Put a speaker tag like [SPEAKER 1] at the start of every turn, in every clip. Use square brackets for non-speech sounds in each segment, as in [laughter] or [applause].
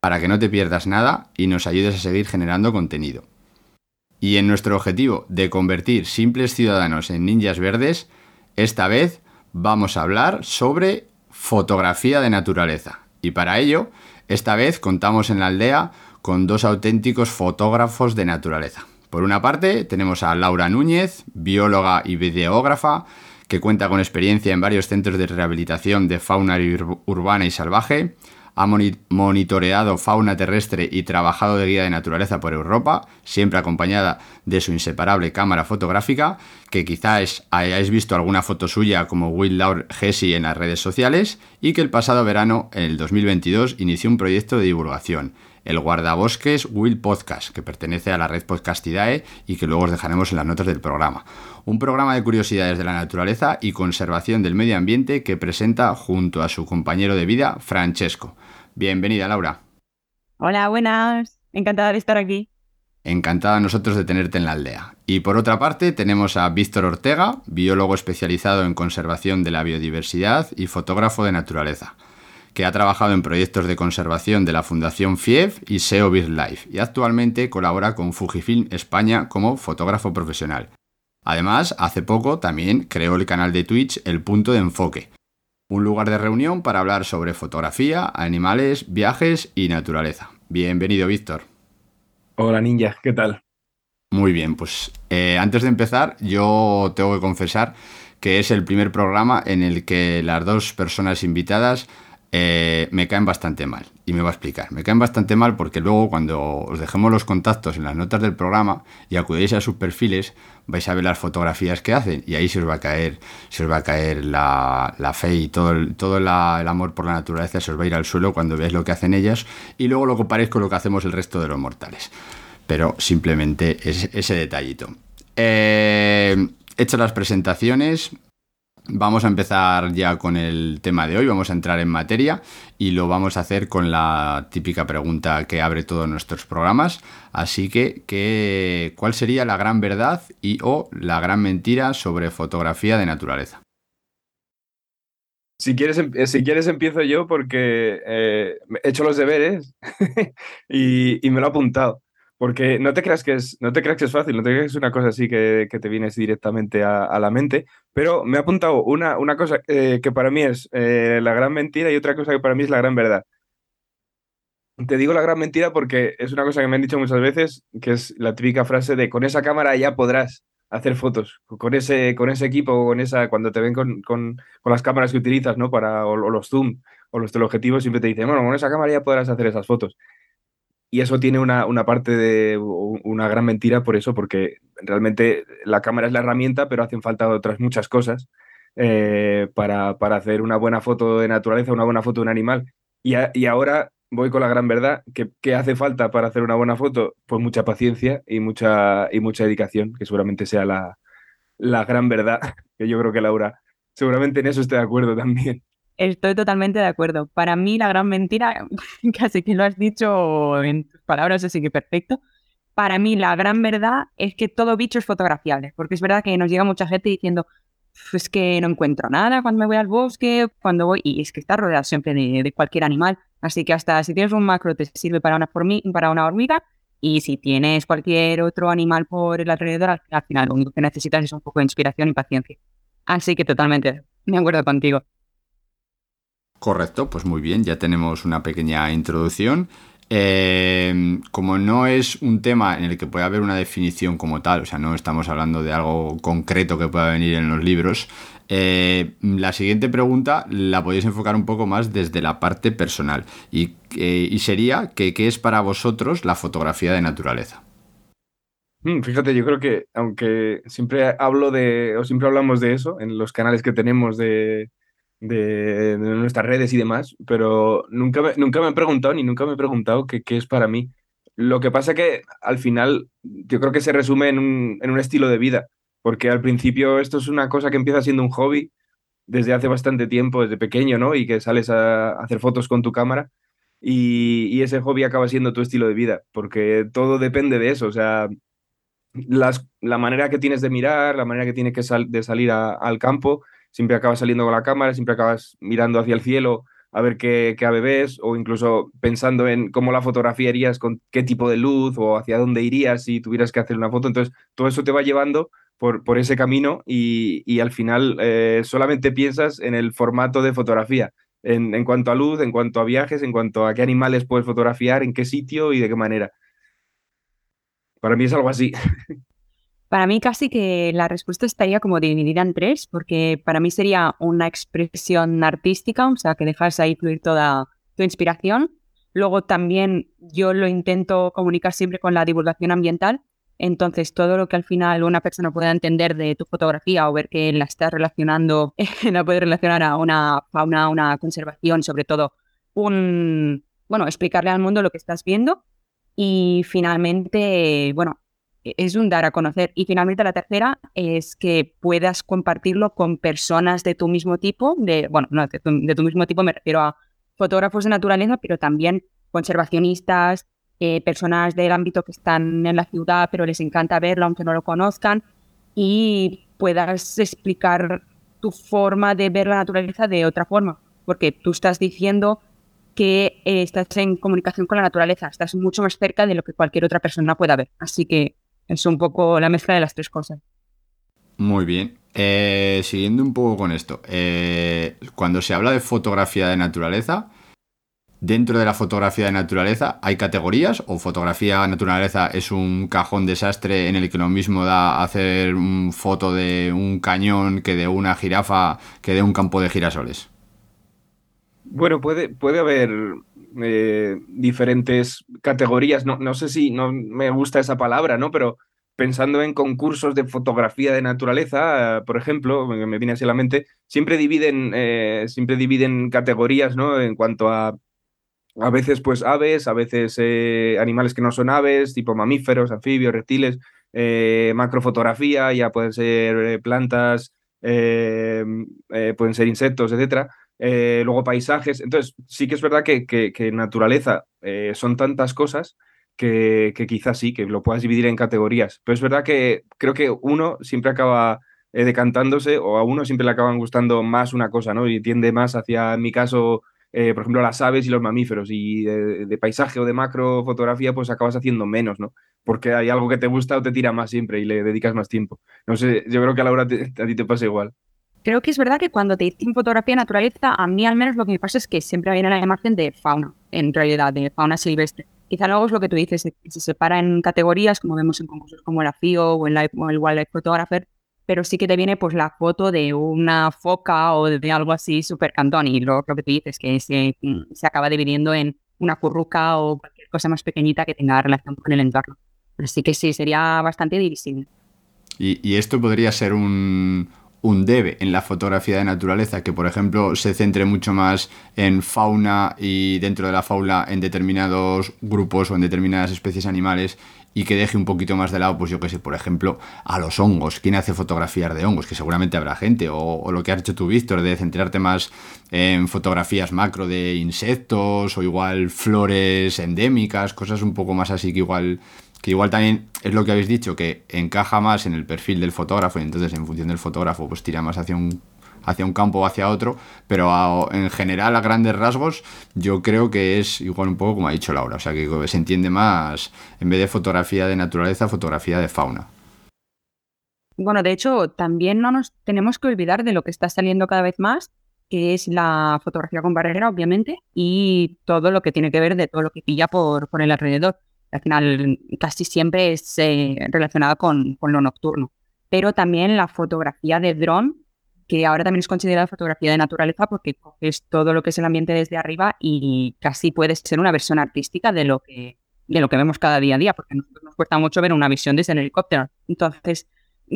[SPEAKER 1] para que no te pierdas nada y nos ayudes a seguir generando contenido. Y en nuestro objetivo de convertir simples ciudadanos en ninjas verdes, esta vez vamos a hablar sobre fotografía de naturaleza. Y para ello, esta vez contamos en la aldea con dos auténticos fotógrafos de naturaleza. Por una parte, tenemos a Laura Núñez, bióloga y videógrafa, que cuenta con experiencia en varios centros de rehabilitación de fauna ur- urbana y salvaje, ha moni- monitoreado fauna terrestre y trabajado de guía de naturaleza por Europa, siempre acompañada de su inseparable cámara fotográfica, que quizás hayáis visto alguna foto suya como Will Laur Hesse en las redes sociales, y que el pasado verano, en el 2022, inició un proyecto de divulgación, el Guardabosques Will Podcast, que pertenece a la red Podcastidae y que luego os dejaremos en las notas del programa. Un programa de curiosidades de la naturaleza y conservación del medio ambiente que presenta junto a su compañero de vida, Francesco. Bienvenida, Laura.
[SPEAKER 2] Hola, buenas. Encantada de estar aquí.
[SPEAKER 1] Encantada nosotros de tenerte en la aldea. Y por otra parte tenemos a Víctor Ortega, biólogo especializado en conservación de la biodiversidad y fotógrafo de naturaleza, que ha trabajado en proyectos de conservación de la Fundación FIEF y SEO BirdLife y actualmente colabora con Fujifilm España como fotógrafo profesional. Además, hace poco también creó el canal de Twitch El Punto de Enfoque, un lugar de reunión para hablar sobre fotografía, animales, viajes y naturaleza. Bienvenido, Víctor.
[SPEAKER 3] Hola ninja, ¿qué tal?
[SPEAKER 1] Muy bien, pues eh, antes de empezar, yo tengo que confesar que es el primer programa en el que las dos personas invitadas eh, me caen bastante mal. Y me va a explicar. Me caen bastante mal porque luego cuando os dejemos los contactos en las notas del programa y acudéis a sus perfiles, vais a ver las fotografías que hacen y ahí se os va a caer, se os va a caer la, fe y todo, el, todo el amor por la naturaleza se os va a ir al suelo cuando veáis lo que hacen ellas y luego lo comparéis con lo que hacemos el resto de los mortales pero simplemente es ese detallito. Eh, las presentaciones, vamos a empezar ya con el tema de hoy, vamos a entrar en materia y lo vamos a hacer con la típica pregunta que abre todos nuestros programas. Así que, ¿qué- ¿cuál sería la gran verdad y o la gran mentira sobre fotografía de naturaleza?
[SPEAKER 3] Si quieres, em- eh, si quieres empiezo yo porque eh, he hecho los deberes [laughs] y, y me lo he apuntado. Porque no te creas que es, no te creas que es fácil, no te creas que es una cosa así que, que te vienes directamente a, a la mente, pero me he apuntado una, una cosa eh, que para mí es eh, la gran mentira y otra cosa que para mí es la gran verdad. Te digo la gran mentira porque es una cosa que me han dicho muchas veces, que es la típica frase de con esa cámara ya podrás hacer fotos, con ese, con ese equipo, con esa, cuando te ven con, con, con las cámaras que utilizas, ¿no? Para, o, o los zoom o los teleobjetivos, siempre te dicen, bueno, con esa cámara ya podrás hacer esas fotos. Y eso tiene una, una parte de una gran mentira por eso, porque realmente la cámara es la herramienta, pero hacen falta otras muchas cosas eh, para, para hacer una buena foto de naturaleza, una buena foto de un animal. Y, a- y ahora voy con la gran verdad, que, ¿qué hace falta para hacer una buena foto? Pues mucha paciencia y mucha, y mucha dedicación, que seguramente sea la, la gran verdad, [laughs] que yo creo que Laura seguramente en eso esté de acuerdo también.
[SPEAKER 2] Estoy totalmente de acuerdo. Para mí la gran mentira, [laughs] casi que lo has dicho en tus palabras, así que perfecto. Para mí la gran verdad es que todo bicho es fotografiable, porque es verdad que nos llega mucha gente diciendo, "Uf, es que no encuentro nada cuando me voy al bosque, cuando voy, y es que está rodeado siempre de, cualquier animal, así que hasta si tienes un macro te sirve para una, para una hormiga, y si tienes cualquier otro animal por el alrededor, al, al final lo único que necesitas es un poco de inspiración y paciencia. Así que totalmente, me acuerdo contigo.
[SPEAKER 1] Correcto, pues muy bien, ya tenemos una pequeña introducción. Eh, como no es un tema en el que pueda haber una definición como tal, o sea, no estamos hablando de algo concreto que pueda venir en los libros, eh, la siguiente pregunta la podéis enfocar un poco más desde la parte personal y, eh, sería que, ¿qué es para vosotros la fotografía de naturaleza?
[SPEAKER 3] Mm, fíjate, yo creo que aunque siempre hablo de, o siempre hablamos de eso en los canales que tenemos de, de, nuestras redes y demás, pero nunca me, nunca me he preguntado ni nunca me he preguntado qué, qué es para mí. Lo que pasa que al final yo creo que se resume en un, en un estilo de vida, porque al principio esto es una cosa que empieza siendo un hobby desde hace bastante tiempo, desde pequeño, ¿no? Y que sales a hacer fotos con tu cámara y, y ese hobby acaba siendo tu estilo de vida, porque todo depende de eso, o sea, las, la manera que tienes de mirar, la manera que tienes que de salir al campo, siempre acabas saliendo con la cámara, siempre acabas mirando hacia el cielo a ver qué, qué ave ves, o incluso pensando en cómo la fotografiarías, con qué tipo de luz o hacia dónde irías si tuvieras que hacer una foto. Entonces, todo eso te va llevando por, por ese camino y, y al final eh, solamente piensas en el formato de fotografía. En, en, cuanto a luz, en cuanto a viajes, en cuanto a qué animales puedes fotografiar, en qué sitio y de qué manera. Para mí es algo así. [laughs]
[SPEAKER 2] Para mí casi que la respuesta estaría como dividida en tres, porque para mí sería una expresión artística, o sea, que dejas ahí fluir toda tu inspiración. Luego también yo lo intento comunicar siempre con la divulgación ambiental, entonces todo lo que al final una persona pueda entender de tu fotografía o ver que la estás relacionando, [laughs] la puede relacionar a una fauna, una conservación, sobre todo un, bueno, explicarle al mundo lo que estás viendo. Y finalmente, bueno, es un dar a conocer. Y finalmente la tercera es que puedas compartirlo con personas de tu mismo tipo, de, bueno, no, de tu, mismo tipo me refiero a fotógrafos de naturaleza, pero también conservacionistas, eh, personas del ámbito que están en la ciudad, pero les encanta verlo aunque no lo conozcan, y puedas explicar tu forma de ver la naturaleza de otra forma, porque tú estás diciendo que eh, estás en comunicación con la naturaleza, estás mucho más cerca de lo que cualquier otra persona pueda ver. Así que es un poco la mezcla de las tres cosas.
[SPEAKER 1] Muy bien. Eh, siguiendo un poco con esto, eh, cuando se habla de fotografía de naturaleza, dentro de la fotografía de naturaleza hay categorías o fotografía de naturaleza es un cajón desastre en el que lo mismo da hacer una foto de un cañón que de una jirafa que de un campo de girasoles.
[SPEAKER 3] Bueno, puede, puede haber eh, diferentes categorías. No, no sé si no me gusta esa palabra, ¿no? Pero pensando en concursos de fotografía de naturaleza, por ejemplo, me viene así a la mente, siempre dividen, eh, siempre dividen categorías, ¿no? En cuanto a a veces pues aves, a veces eh, animales que no son aves, tipo mamíferos, anfibios, reptiles, macrofotografía, ya pueden ser plantas, pueden ser insectos, etcétera. Eh, luego paisajes. Entonces, sí que es verdad que, naturaleza eh, son tantas cosas que, quizás sí, que lo puedas dividir en categorías. Pero es verdad que creo que uno siempre acaba eh, decantándose o a uno siempre le acaban gustando más una cosa, ¿no? Y tiende más hacia, en mi caso, por ejemplo, las aves y los mamíferos. Y de, paisaje o de macro fotografía, pues acabas haciendo menos, ¿no? Porque hay algo que te gusta o te tira más siempre y le dedicas más tiempo. No sé, yo creo que a Laura a ti te pasa igual.
[SPEAKER 2] Creo que es verdad que cuando te dicen fotografía naturaleza, a mí al menos lo que me pasa es que siempre viene la imagen de fauna, en realidad, de fauna silvestre. Quizá luego es lo que tú dices, que se separa en categorías, como vemos en concursos como la FIO o, en el Wildlife Photographer, pero sí que te viene pues la foto de una foca o de algo así súper cantón y lo, lo, que tú dices, que se, se acaba dividiendo en una curruca o cualquier cosa más pequeñita que tenga relación con el entorno. Así que sí, sería bastante divisible.
[SPEAKER 1] Y esto podría ser un, un debe en la fotografía de naturaleza, que por ejemplo se centre mucho más en fauna y dentro de la fauna en determinados grupos o en determinadas especies animales y que deje un poquito más de lado, pues yo que sé, por ejemplo, a los hongos. ¿Quién hace fotografías de hongos? Que seguramente habrá gente. O, lo que has hecho tú, Víctor, de centrarte más en fotografías macro de insectos o igual flores endémicas, cosas un poco más así que igual que igual también es lo que habéis dicho, que encaja más en el perfil del fotógrafo y entonces en función del fotógrafo pues tira más hacia un, hacia un campo o hacia otro, pero en general a grandes rasgos yo creo que es igual un poco como ha dicho Laura, o sea que se entiende más en vez de fotografía de naturaleza, fotografía de fauna.
[SPEAKER 2] Bueno, de hecho, también no nos tenemos que olvidar de lo que está saliendo cada vez más, que es la fotografía con barrera, obviamente, y todo lo que tiene que ver de todo lo que pilla por, por el alrededor. Al final, casi siempre es eh, relacionada con, con, lo nocturno. Pero también la fotografía de dron, que ahora también es considerada fotografía de naturaleza porque es todo lo que es el ambiente desde arriba y casi puedes ser una versión artística de lo que, de lo que vemos cada día a día, porque nos cuesta mucho ver una visión desde el helicóptero. Entonces,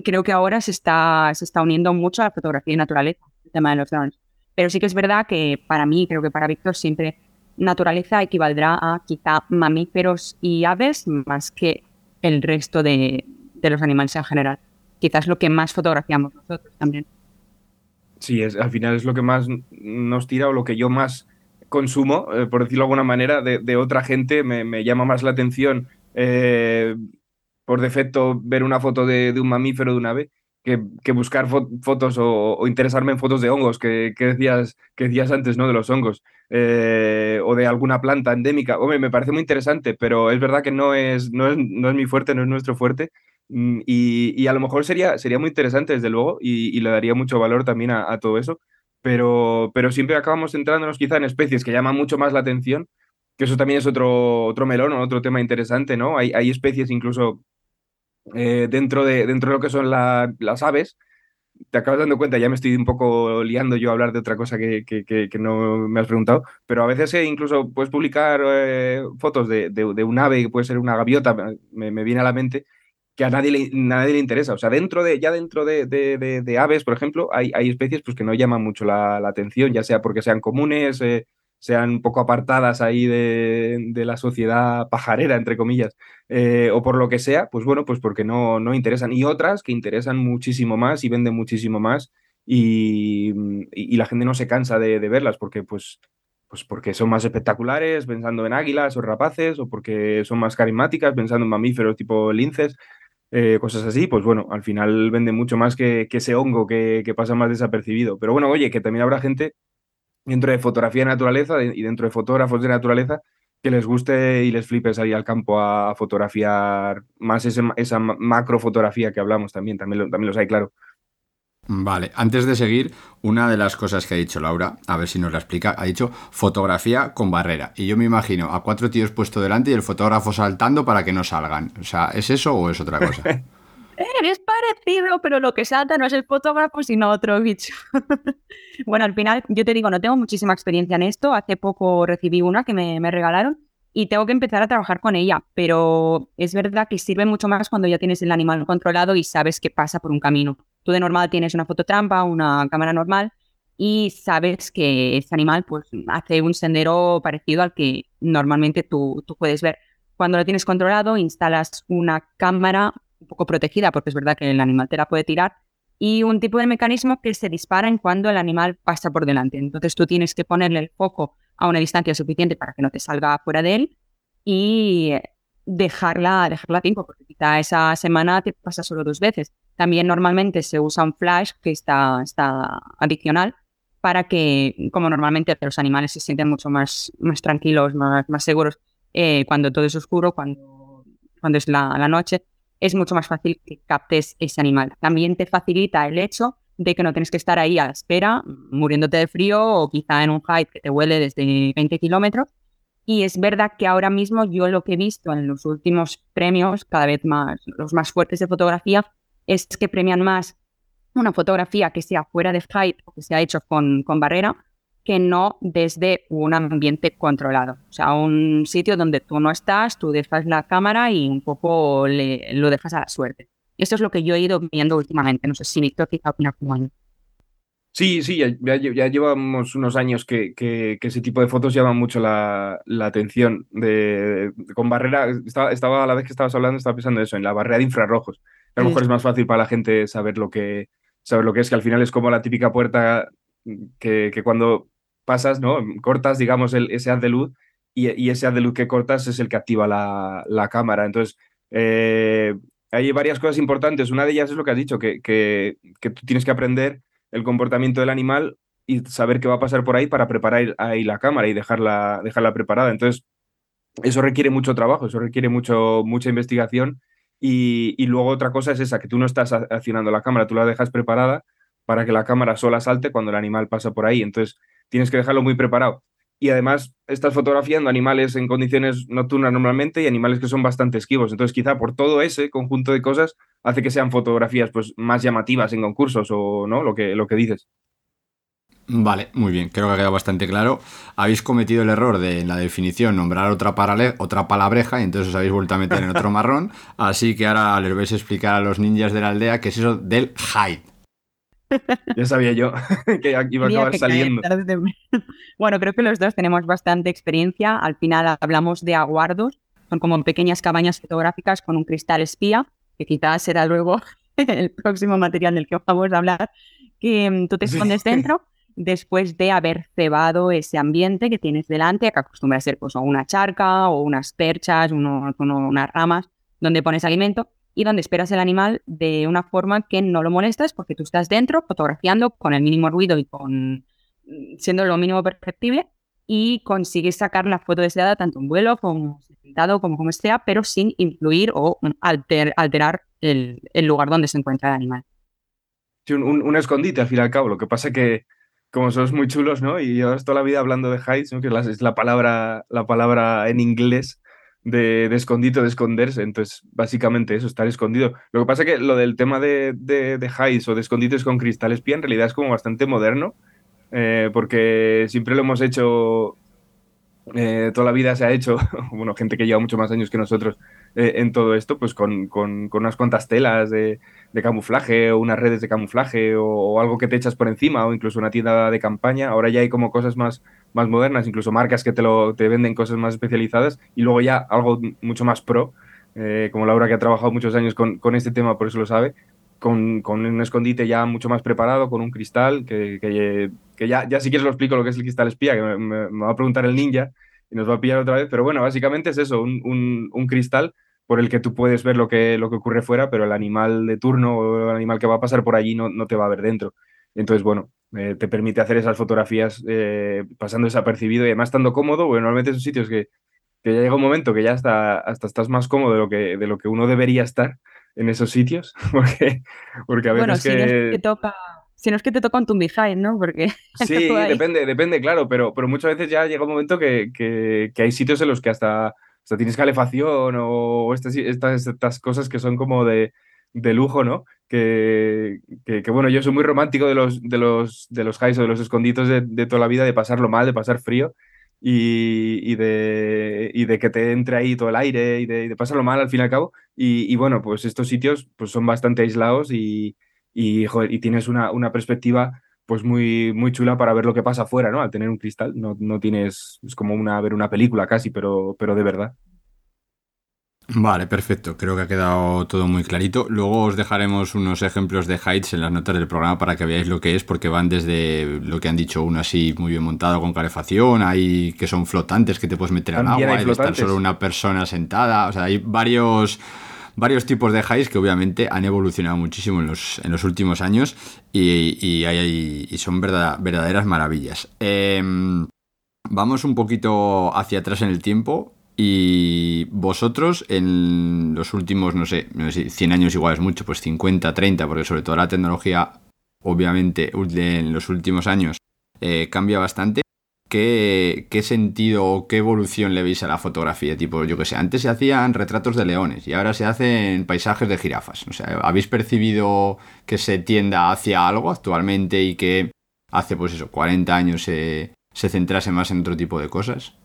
[SPEAKER 2] creo que ahora se está, se está uniendo mucho a la fotografía de naturaleza, el tema de los drones. Pero sí que es verdad que para mí, creo que para Víctor siempre naturaleza equivaldrá a quizá mamíferos y aves más que el resto de, de los animales en general. Quizás lo que más fotografiamos nosotros también.
[SPEAKER 3] Sí, es, al final es lo que más nos tira o lo que yo más consumo, eh, por decirlo de alguna manera, de, otra gente. Me, llama más la atención eh, por defecto ver una foto de, un mamífero, de un ave, que, buscar fo fotos o, interesarme en fotos de hongos, que, que, decías, que decías antes, ¿no? De los hongos. Eh, o de alguna planta endémica. Hombre, me parece muy interesante, pero es verdad que no es, no es, no es mi fuerte, no es nuestro fuerte. Mm, y, y, a lo mejor sería, sería muy interesante, desde luego, y, y le daría mucho valor también a, todo eso. Pero, pero siempre acabamos centrándonos quizá en especies que llaman mucho más la atención, que eso también es otro, otro melón, otro tema interesante, ¿no? Hay, hay especies incluso eh, dentro, de, dentro de lo que son la, las aves, te acabas dando cuenta, ya me estoy un poco liando yo a hablar de otra cosa que, que, que, que no me has preguntado, pero a veces eh, incluso puedes publicar eh, fotos de, de, de, un ave, que puede ser una gaviota, me, me, viene a la mente, que a nadie le, nadie le interesa. O sea, dentro de, ya dentro de, de aves, por ejemplo, hay, hay, especies pues, que no llaman mucho la, la, atención, ya sea porque sean comunes, eh, sean un poco apartadas ahí de, de la sociedad pajarera, entre comillas, eh, o por lo que sea, pues bueno, pues porque no, no interesan. Y otras que interesan muchísimo más y venden muchísimo más y, y, la gente no se cansa de, de, verlas porque pues, pues porque son más espectaculares pensando en águilas o rapaces o porque son más carismáticas pensando en mamíferos tipo linces. Eh, cosas así, pues bueno, al final vende mucho más que, que ese hongo que, que pasa más desapercibido. Pero bueno, oye, que también habrá gente dentro de fotografía de naturaleza y dentro de fotógrafos de naturaleza que les guste y les flipe salir al campo a, fotografiar más ese, esa macro fotografía que hablamos también, también, también los hay, claro.
[SPEAKER 1] Vale, antes de seguir, una de las cosas que ha dicho Laura, a ver si nos la explica, ha dicho fotografía con barrera. Y yo me imagino a cuatro tíos puesto delante y el fotógrafo saltando para que no salgan. O sea, ¿es eso o es otra cosa? [laughs]
[SPEAKER 2] es parecido, pero lo que salta no es el fotógrafo, sino otro bicho. [laughs] bueno, al final, yo te digo, no tengo muchísima experiencia en esto. Hace poco recibí una que me, me, regalaron y tengo que empezar a trabajar con ella, pero es verdad que sirve mucho más cuando ya tienes el animal controlado y sabes que pasa por un camino. Tú de normal tienes una fototrampa, una cámara normal y sabes que ese animal pues hace un sendero parecido al que normalmente tú, tú puedes ver. Cuando lo tienes controlado, instalas una cámara un poco protegida, porque es verdad que el animal te la puede tirar, y un tipo de mecanismo que se dispara en cuando el animal pasa por delante. Entonces tú tienes que ponerle el foco a una distancia suficiente para que no te salga fuera de él y dejarla, dejarla a tiempo, porque quizá esa semana te pasa solo dos veces. También normalmente se usa un flash que está, está adicional para que, como normalmente los animales se sienten mucho más, más tranquilos, más, más seguros eh, cuando todo es oscuro, cuando, cuando es la, la noche, es mucho más fácil que captes ese animal. También te facilita el hecho de que no tienes que estar ahí a la espera, muriéndote de frío o quizá en un hike que te huele desde 20 kilómetros. Y es verdad que ahora mismo yo lo que he visto en los últimos premios, cada vez más, los más fuertes de fotografía, es que premian más una fotografía que sea fuera de hike o que sea hecho con, con barrera que no desde un ambiente controlado. O sea, un sitio donde tú no estás, tú dejas la cámara y un poco le, lo dejas a la suerte. Esto es lo que yo he ido viendo últimamente. No sé si Víctor quizá opina como yo.
[SPEAKER 3] Sí, sí, ya, ya, llevamos unos años que, que, ese tipo de fotos llaman mucho la, la atención. De, de, con barrera, estaba, estaba, a la vez que estabas hablando, estaba pensando eso, en la barrera de infrarrojos. A lo mejor es más fácil para la gente saber lo que, saber lo que es, que al final es como la típica puerta que, que cuando pasas, ¿no? Cortas, digamos, el, ese haz de luz y, y, ese haz de luz que cortas es el que activa la, la cámara. Entonces, eh, hay varias cosas importantes. Una de ellas es lo que has dicho, que, que, que, tú tienes que aprender el comportamiento del animal y saber qué va a pasar por ahí para preparar ahí la cámara y dejarla, dejarla preparada. Entonces, eso requiere mucho trabajo, eso requiere mucho, mucha investigación Y, luego otra cosa es esa, que tú no estás accionando la cámara, tú la dejas preparada para que la cámara sola salte cuando el animal pasa por ahí. Entonces tienes que dejarlo muy preparado. Y además estás fotografiando animales en condiciones nocturnas normalmente y animales que son bastante esquivos. Entonces quizá por todo ese conjunto de cosas hace que sean fotografías pues, más llamativas en concursos o no, lo que, lo que dices.
[SPEAKER 1] Vale, muy bien, creo que ha quedado bastante claro. Habéis cometido el error de en la definición nombrar otra, parale- otra palabreja y entonces os habéis vuelto a meter en otro [laughs] marrón. Así que ahora les vais a explicar a los ninjas de la aldea qué es eso del hide.
[SPEAKER 3] Ya sabía yo [laughs] que iba a acabar saliendo.
[SPEAKER 2] tarde. [laughs] Bueno, creo que los dos tenemos bastante experiencia. Al final hablamos de aguardos. Son como pequeñas cabañas fotográficas con un cristal espía, que quizás será luego el próximo material del que vamos a hablar, que mm, tú te
[SPEAKER 3] Sí.
[SPEAKER 2] escondes dentro después de haber cebado ese ambiente que tienes delante, que acostumbra a ser pues, una charca o unas perchas, uno- unas ramas, donde pones alimento y donde esperas el animal de una forma que no lo molestas porque tú estás dentro fotografiando con el mínimo ruido y con siendo lo mínimo perceptible y consigues sacar la foto deseada tanto en vuelo como sentado como como sea, pero sin influir o alter- alterar el, el lugar donde se encuentra el animal.
[SPEAKER 3] Sí, un, un- un escondite al fin y al cabo. Lo que pasa que, como sois muy chulos, ¿no? Y llevas toda la vida hablando de hides, ¿no? Que es la, es la palabra, la palabra en inglés de, de escondite o de esconderse. Entonces, básicamente eso, estar escondido. Lo que pasa que lo del tema de, de, de hides o de escondites con cristal espía en realidad es como bastante moderno, eh, porque siempre lo hemos hecho, eh, toda la vida se ha hecho, [laughs] bueno, gente que lleva mucho más años que nosotros eh, en todo esto, pues con unas cuantas telas de, de camuflaje o unas redes de camuflaje o, algo que te echas por encima o incluso una tienda de campaña. Ahora ya hay como cosas más, más modernas, incluso marcas que te, lo, te venden cosas más especializadas y luego ya algo mucho más pro, eh, como Laura que ha trabajado muchos años con, con este tema, por eso lo sabe, con, con, un escondite ya mucho más preparado, con un cristal, que, que, ya, ya si quieres lo explico lo que es el cristal espía, que me, va a preguntar el ninja y nos va a pillar otra vez, pero bueno, básicamente es eso, un, un cristal por el que tú puedes ver lo que, lo que ocurre fuera, pero el animal de turno o el animal que va a pasar por allí no, no te va a ver dentro. Entonces, bueno, eh, te permite hacer esas fotografías eh, pasando desapercibido y además estando cómodo, porque normalmente esos sitios que, que ya llega un momento que ya hasta, hasta estás más cómodo de lo, que, de lo que uno debería estar en esos sitios, [laughs] porque, porque a veces
[SPEAKER 2] bueno, si
[SPEAKER 3] que...
[SPEAKER 2] no es que te toca... Si no es que te toca un tumbijai, ¿no? Porque [laughs]
[SPEAKER 3] Sí, depende, depende, claro, pero, pero muchas veces ya llega un momento que, que, que hay sitios en los que hasta, hasta tienes calefacción o estas, estas, estas cosas que son como de, de lujo, ¿no? Que, que, bueno, yo soy muy romántico de los, de los, de los highs o de los esconditos de, de, toda la vida, de pasarlo mal, de pasar frío y, y, de, y de que te entre ahí todo el aire y de, de pasarlo mal al fin y al cabo. Y, y, bueno, pues estos sitios pues son bastante aislados y, y, y tienes una, una perspectiva pues muy, muy chula para ver lo que pasa afuera, ¿no? Al tener un cristal, no, no tienes, es como una, ver una película casi, pero, pero de verdad.
[SPEAKER 1] Vale, perfecto. Creo que ha quedado todo muy clarito. Luego os dejaremos unos ejemplos de heights en las notas del programa para que veáis lo que es, porque van desde lo que han dicho, uno así muy bien montado con calefacción, hay que son flotantes que te puedes meter al agua, hay estar solo una persona sentada. O sea, hay varios varios tipos de highs que obviamente han evolucionado muchísimo en los, en los últimos años y, y, y son verdad, verdaderas maravillas. Eh, vamos un poquito hacia atrás en el tiempo y vosotros en los últimos, no sé, no sé 100 años igual es mucho, pues 50, 30, porque sobre todo la tecnología obviamente en los últimos años eh, cambia bastante. ¿Qué, ¿Qué, sentido o qué evolución le veis a la fotografía? Tipo, yo que sé, antes se hacían retratos de leones y ahora se hacen paisajes de jirafas. O sea, ¿habéis percibido que se tienda hacia algo actualmente y que hace, pues eso, 40 años se, se centrase más en otro tipo de cosas?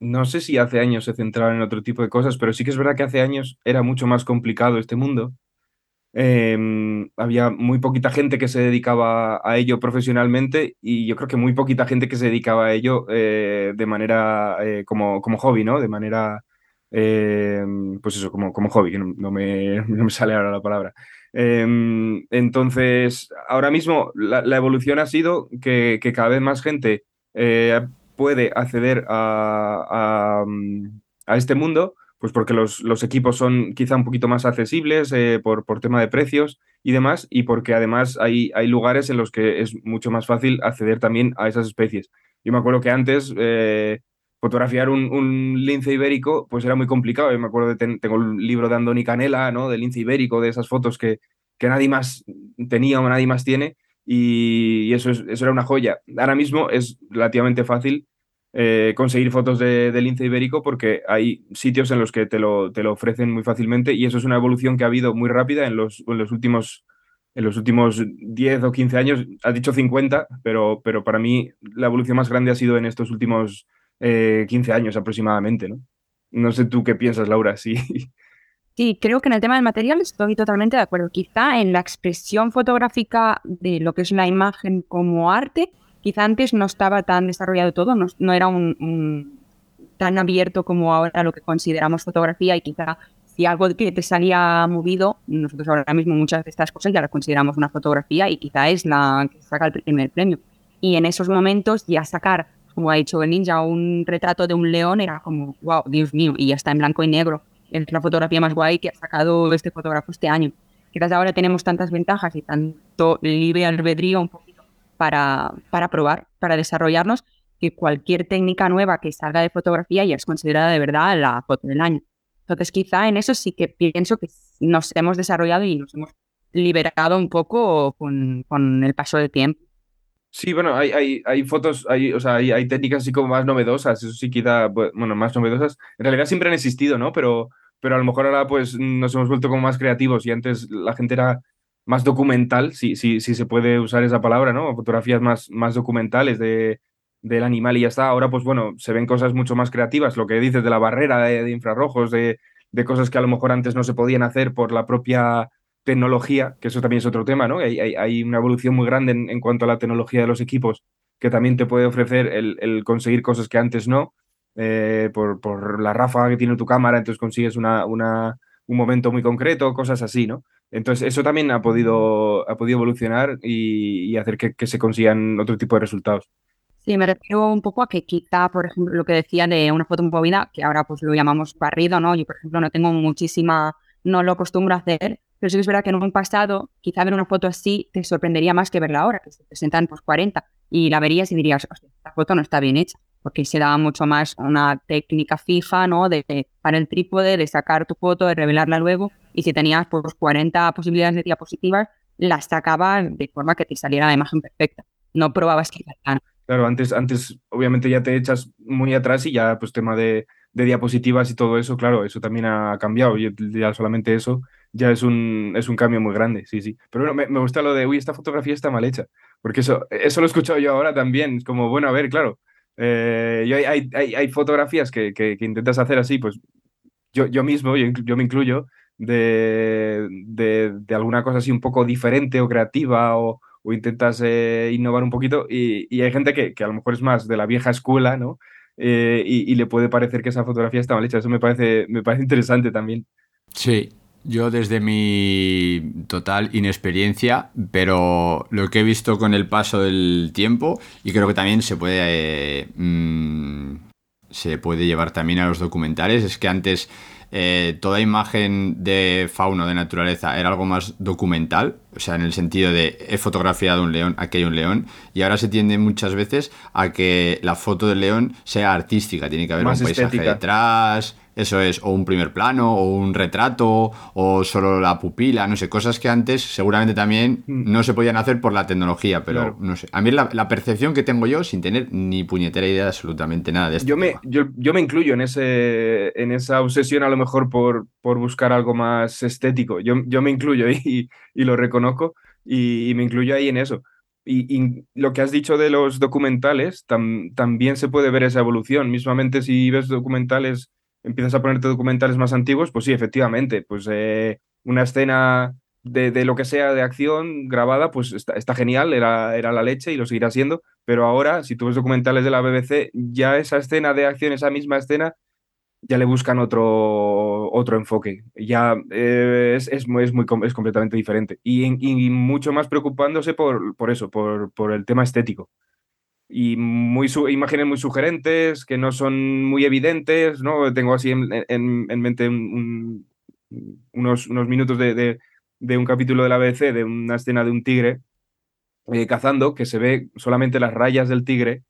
[SPEAKER 3] No sé si hace años se centraban en otro tipo de cosas, pero sí que es verdad que hace años era mucho más complicado este mundo. Eh, había muy poquita gente que se dedicaba a ello profesionalmente y yo creo que muy poquita gente que se dedicaba a ello eh, de manera eh, como, como hobby, ¿no? De manera, eh, pues eso, como, como hobby, no, no, me, [laughs] no, me, sale ahora la palabra. Em, entonces, ahora mismo la, la, evolución ha sido que, que, cada vez más gente eh, puede acceder a, a, a este mundo pues porque los, los, equipos son quizá un poquito más accesibles eh, por, por, tema de precios y demás, y porque además hay, hay, lugares en los que es mucho más fácil acceder también a esas especies. Yo me acuerdo que antes, eh, fotografiar un, un, lince ibérico, pues era muy complicado. Yo me acuerdo, de tengo el libro de Andoni Canela, ¿no? Del lince ibérico, de esas fotos que, que nadie más tenía o nadie más tiene, y, eso, es, eso era una joya. Ahora mismo es relativamente fácil eh, conseguir fotos de, lince ibérico porque hay sitios en los que te lo, te lo ofrecen muy fácilmente y eso es una evolución que ha habido muy rápida en los, en los últimos en los últimos 10 o 15 años, has dicho 50, pero, pero para mí la evolución más grande ha sido en estos últimos 15 eh, años aproximadamente, ¿no? No sé tú qué piensas, Laura, sí. [laughs]
[SPEAKER 2] Sí, creo que en el tema del material estoy totalmente de acuerdo. Quizá en la expresión fotográfica de lo que es la imagen como arte, quizá antes no estaba tan desarrollado todo, no, era un, tan abierto como ahora lo que consideramos fotografía y quizá si algo que te salía movido, nosotros ahora mismo muchas de estas cosas ya las consideramos una fotografía y quizá es la que saca el primer premio. Y en esos momentos ya sacar como ha dicho el ninja, un retrato de un león era como, wow, Dios mío, y ya está en blanco y negro. Es la fotografía más guay que ha sacado este fotógrafo este año. Quizás ahora tenemos tantas ventajas y tanto libre albedrío un poquito para, para probar, para desarrollarnos, que cualquier técnica nueva que salga de fotografía ya es considerada de verdad la foto del año. Entonces, quizá en eso sí que pienso que nos hemos desarrollado y nos hemos liberado un poco con, con el paso del tiempo.
[SPEAKER 3] Sí, bueno, hay, hay, hay fotos, hay, o sea, hay, hay, técnicas así como más novedosas, eso sí quizá, bueno, más novedosas. En realidad siempre han existido, ¿no? Pero, pero a lo mejor ahora pues nos hemos vuelto como más creativos y antes la gente era más documental, si, si, si se puede usar esa palabra, ¿no? Fotografías más, más documentales de, del animal y ya está. Ahora pues bueno, se ven cosas mucho más creativas, lo que dices de la barrera de, infrarrojos, de, de cosas que a lo mejor antes no se podían hacer por la propia tecnología, que eso también es otro tema, ¿no? Hay, hay, una evolución muy grande en, cuanto a la tecnología de los equipos que también te puede ofrecer el, conseguir cosas que antes no, eh, por, por, la ráfaga que tiene tu cámara, entonces consigues una, una, un momento muy concreto, cosas así, ¿no? Entonces eso también ha podido, ha podido evolucionar y, hacer que, se consigan otro tipo de resultados.
[SPEAKER 2] Sí, me refiero un poco a que quizá, por ejemplo, lo que decía de una foto movida, que ahora pues lo llamamos barrido, ¿no? Yo, por ejemplo, no tengo muchísima, no lo acostumbro a hacer, pero sí que es verdad que en un pasado, quizá ver una foto así te sorprendería más que verla ahora, que se presentan pues 40, y la verías y dirías, esta foto no está bien hecha, porque se daba mucho más una técnica fija, ¿no? De, para el trípode, de sacar tu foto, de revelarla luego, y si tenías pues 40 posibilidades de diapositivas, las sacaba de forma que te saliera la imagen perfecta. No probabas que
[SPEAKER 3] Claro, antes, antes obviamente ya te echas muy atrás y ya pues tema de, de diapositivas y todo eso, claro, eso también ha cambiado. Ya solamente eso ya es un, es un cambio muy grande, sí, sí. Pero bueno, me, me, gusta lo de, uy, esta fotografía está mal hecha, porque eso, eso lo he escuchado yo ahora también, es como, bueno, a ver, claro, eh, yo hay, hay, hay, fotografías que, que, intentas hacer así, pues yo, yo mismo, yo, yo me incluyo, de, de, de, alguna cosa así un poco diferente o creativa o, o intentas eh, innovar un poquito y, y hay gente que, que, a lo mejor es más de la vieja escuela, ¿no? Eh, y, y, le puede parecer que esa fotografía está mal hecha, eso me parece, me parece interesante también.
[SPEAKER 1] Sí, yo desde mi total inexperiencia, pero lo que he visto con el paso del tiempo, y creo que también se puede, eh, mmm, se puede llevar también a los documentales, es que antes eh, toda imagen de fauna de naturaleza era algo más documental, o sea, en el sentido de he fotografiado un león, aquí hay un león, y ahora se tiende muchas veces a que la foto del león sea artística, tiene que haber más un paisaje detrás, eso es, o un primer plano, o un retrato, o solo la pupila, no sé, cosas que antes seguramente también mm. no se podían hacer por la tecnología, pero claro. no sé. A mí la, la, percepción que tengo yo, sin tener ni puñetera idea de absolutamente nada de esto.
[SPEAKER 3] Yo me, yo, yo, me incluyo en, ese, en esa obsesión a lo mejor por, por buscar algo más estético. Yo, yo me incluyo y, y lo reconozco y, y, me incluyo ahí en eso. Y, y, lo que has dicho de los documentales, tam, también se puede ver esa evolución. Mismamente si ves documentales empiezas a ponerte documentales más antiguos, pues sí, efectivamente, pues eh, una escena de, de, lo que sea de acción grabada, pues está, está, genial, era, era la leche y lo seguirá siendo, pero ahora, si tú ves documentales de la BBC, ya esa escena de acción, esa misma escena, ya le buscan otro, otro enfoque, ya eh, es, es, es, muy, es completamente diferente. Y, y, mucho más preocupándose por, por eso, por, por el tema estético y muy imágenes muy sugerentes, que no son muy evidentes, ¿no? Tengo así en, en, en mente un, un, unos, unos minutos de, de, un capítulo de la BBC, de una escena de un tigre eh, cazando, que se ve solamente las rayas del tigre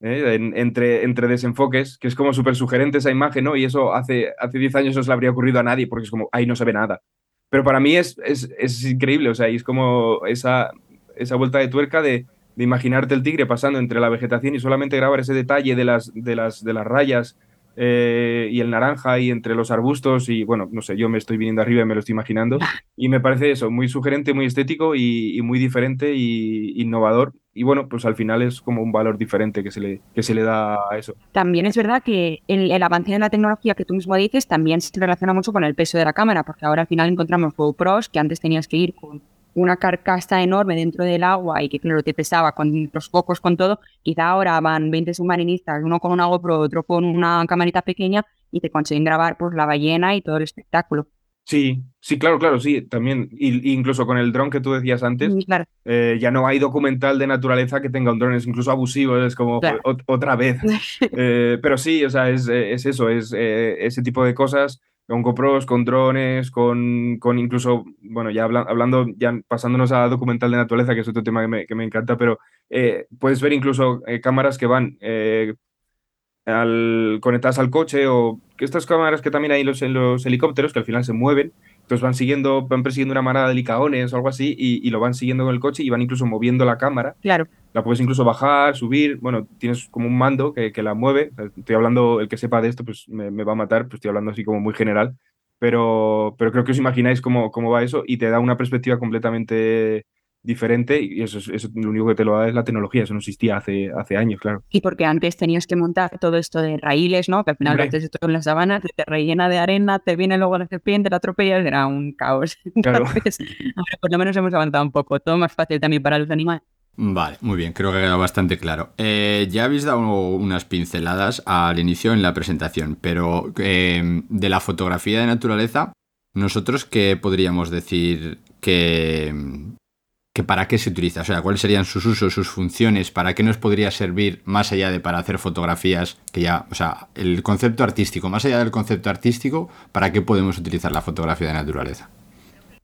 [SPEAKER 3] ¿eh? En- entre, entre desenfoques, que es como súper sugerente esa imagen, ¿no? Y eso hace, hace 10 años no se le habría ocurrido a nadie, porque es como, ahí no se ve nada. Pero para mí es, es, es increíble, o sea, es como esa, esa vuelta de tuerca de, de imaginarte el tigre pasando entre la vegetación y solamente grabar ese detalle de las, de las, de las rayas eh, y el naranja y entre los arbustos y bueno, no sé, yo me estoy viniendo arriba y me lo estoy imaginando [laughs] y me parece eso, muy sugerente, muy estético y, y muy diferente y innovador y bueno, pues al final es como un valor diferente que se le, que se le da a eso.
[SPEAKER 2] También es verdad que el, el avance de la tecnología que tú mismo dices también se relaciona mucho con el peso de la cámara, porque ahora al final encontramos GoPros que antes tenías que ir con una carcasa enorme dentro del agua y que claro te pesaba con los focos, con todo. Quizá ahora van 20 submarinistas, uno con una GoPro, otro con una camarita pequeña y te consiguen grabar pues la ballena y todo el espectáculo.
[SPEAKER 3] Sí, sí, claro, claro, sí, también. Y, incluso con el dron que tú decías antes,
[SPEAKER 2] claro,
[SPEAKER 3] eh, ya no hay documental de naturaleza que tenga un dron, es incluso abusivo, es como
[SPEAKER 2] Claro.
[SPEAKER 3] "Ot- otra vez. [laughs] Eh, pero sí, o sea, es, es eso, es eh, ese tipo de cosas, con GoPros, con drones, con, con incluso, bueno, ya habla- hablando, ya pasándonos a documental de naturaleza, que es otro tema que me, que me encanta, pero eh, puedes ver incluso eh, cámaras que van eh, al, conectadas al coche o que estas cámaras que también hay los, en los helicópteros que al final se mueven, entonces van siguiendo, van persiguiendo una manada de licaones o algo así y, y lo van siguiendo con el coche y van incluso moviendo la cámara
[SPEAKER 2] claro.
[SPEAKER 3] La puedes incluso bajar, subir, bueno, tienes como un mando que, que la mueve. Estoy hablando, el que sepa de esto, pues me, me va a matar, pues estoy hablando así como muy general, pero, pero creo que os imagináis cómo, cómo va eso y te da una perspectiva completamente diferente y eso, es- eso lo único que te lo da es la tecnología, eso no existía hace, hace años, claro.
[SPEAKER 2] Y porque antes tenías que montar todo esto de raíles, ¿no? Que al final haces esto en la sabana, te, te rellena de arena, te viene luego la serpiente, la atropella, era un caos. [laughs]
[SPEAKER 3] Claro.
[SPEAKER 2] Entonces, ahora por lo menos hemos avanzado un poco, todo más fácil también para los animales.
[SPEAKER 1] Vale, muy bien, creo que ha quedado bastante claro. Eh, ya habéis dado unas pinceladas al inicio en la presentación, pero eh, de la fotografía de naturaleza, nosotros qué podríamos decir que, que para qué se utiliza, o sea, cuáles serían sus usos, sus funciones, para qué nos podría servir más allá de para hacer fotografías, que ya, o sea, el concepto artístico, más allá del concepto artístico, ¿para qué podemos utilizar la fotografía de naturaleza?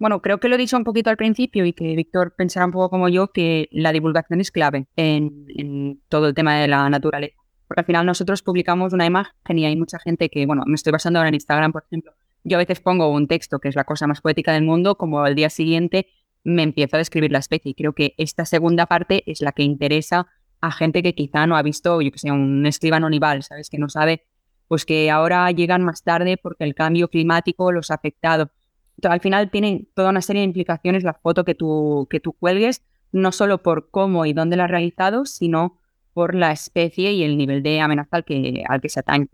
[SPEAKER 2] Bueno, creo que lo he dicho un poquito al principio y que Víctor pensará un poco como yo que la divulgación es clave en, en todo el tema de la naturaleza. Porque al final nosotros publicamos una imagen y hay mucha gente que, bueno, me estoy basando ahora en Instagram, por ejemplo. Yo a veces pongo un texto que es la cosa más poética del mundo, como al día siguiente me empiezo a describir la especie. Y creo que esta segunda parte es la que interesa a gente que quizá no ha visto, yo que sé, un escribano nival, ¿sabes? Que no sabe, pues que ahora llegan más tarde porque el cambio climático los ha afectado al final tiene toda una serie de implicaciones la foto que tú, que tú cuelgues, no solo por cómo y dónde la has realizado, sino por la especie y el nivel de amenaza al que, al que se atañe.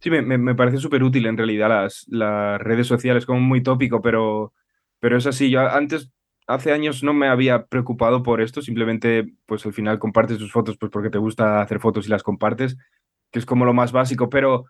[SPEAKER 3] Sí, me, me, me parece súper útil en realidad las, las redes sociales, como muy tópico, pero, pero es así. Yo antes, hace años no me había preocupado por esto, simplemente pues al final compartes tus fotos pues porque te gusta hacer fotos y las compartes, que es como lo más básico, pero,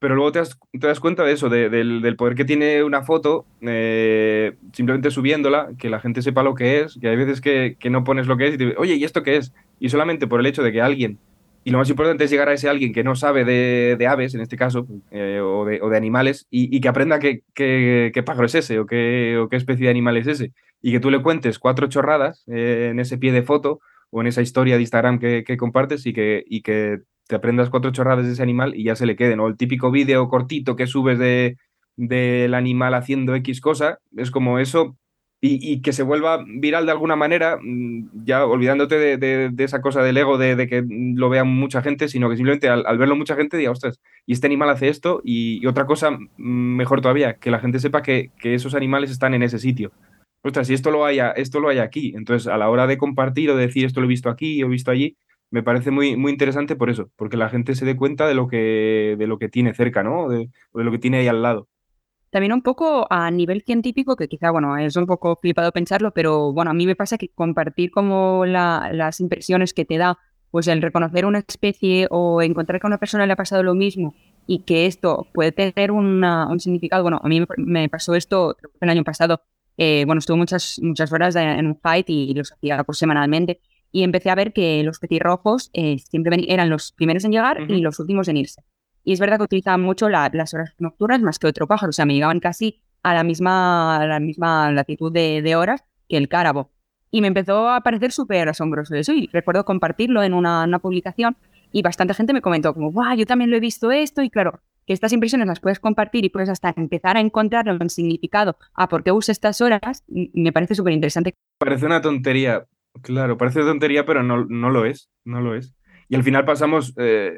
[SPEAKER 3] pero luego te das, te das cuenta de eso, de- del, del poder que tiene una foto, eh, simplemente subiéndola, que la gente sepa lo que es, que hay veces que, que no pones lo que es y te oye, ¿y esto qué es? Y solamente por el hecho de que alguien y lo más importante es llegar a ese alguien que no sabe de, de aves, en este caso, eh, o, de, o de animales, y, y que aprenda qué, qué, qué pájaro es ese o qué, o qué especie de animal es ese. Y que tú le cuentes cuatro chorradas eh, en ese pie de foto o en esa historia de Instagram que, que compartes y que, y que te aprendas cuatro chorradas de ese animal y ya se le queden. O el típico vídeo cortito que subes de, del animal haciendo X cosa, es como eso. Y, y que se vuelva viral de alguna manera, mm, ya olvidándote de, de- de esa cosa del ego de, de que lo vea mucha gente, sino que simplemente al, verlo mucha gente diga, ostras, y este animal hace esto, y, y otra cosa mm, mejor todavía, que la gente sepa que, que esos animales están en ese sitio. Ostras, si esto lo hay, a- esto lo hay aquí, entonces a la hora de compartir o de decir esto lo he visto aquí he visto allí, me parece muy, muy interesante por eso, porque la gente se dé cuenta de lo que, de lo que tiene cerca, ¿no? De, de lo que tiene ahí al lado.
[SPEAKER 2] También un poco a nivel científico, que quizá, bueno, es un poco flipado pensarlo, pero bueno, a mí me pasa que compartir como la- las impresiones que te da, pues el reconocer una especie o encontrar que a una persona le ha pasado lo mismo y que esto puede tener una- un significado. Bueno, a mí me, pasó esto el año pasado. eh, bueno, estuve muchas, muchas horas en un fight y los hacía pues, semanalmente. Y empecé a ver que los petirrojos eh, siempre eran los primeros en llegar y los últimos en irse. Y es verdad que utilizaban mucho la- las horas nocturnas más que otro pájaro. O sea, me llegaban casi a la misma, a la misma latitud de, de horas que el cárabo. Y me empezó a parecer súper asombroso eso. Y recuerdo compartirlo en una, una publicación. y bastante gente me comentó como, wow, yo también lo he visto esto y claro, que estas impresiones las puedes compartir y puedes hasta empezar a encontrar un significado a por qué usa estas horas, me parece súper interesante.
[SPEAKER 3] Parece una tontería, claro, parece tontería, pero no, no lo es, no lo es. Y al final pasamos, eh,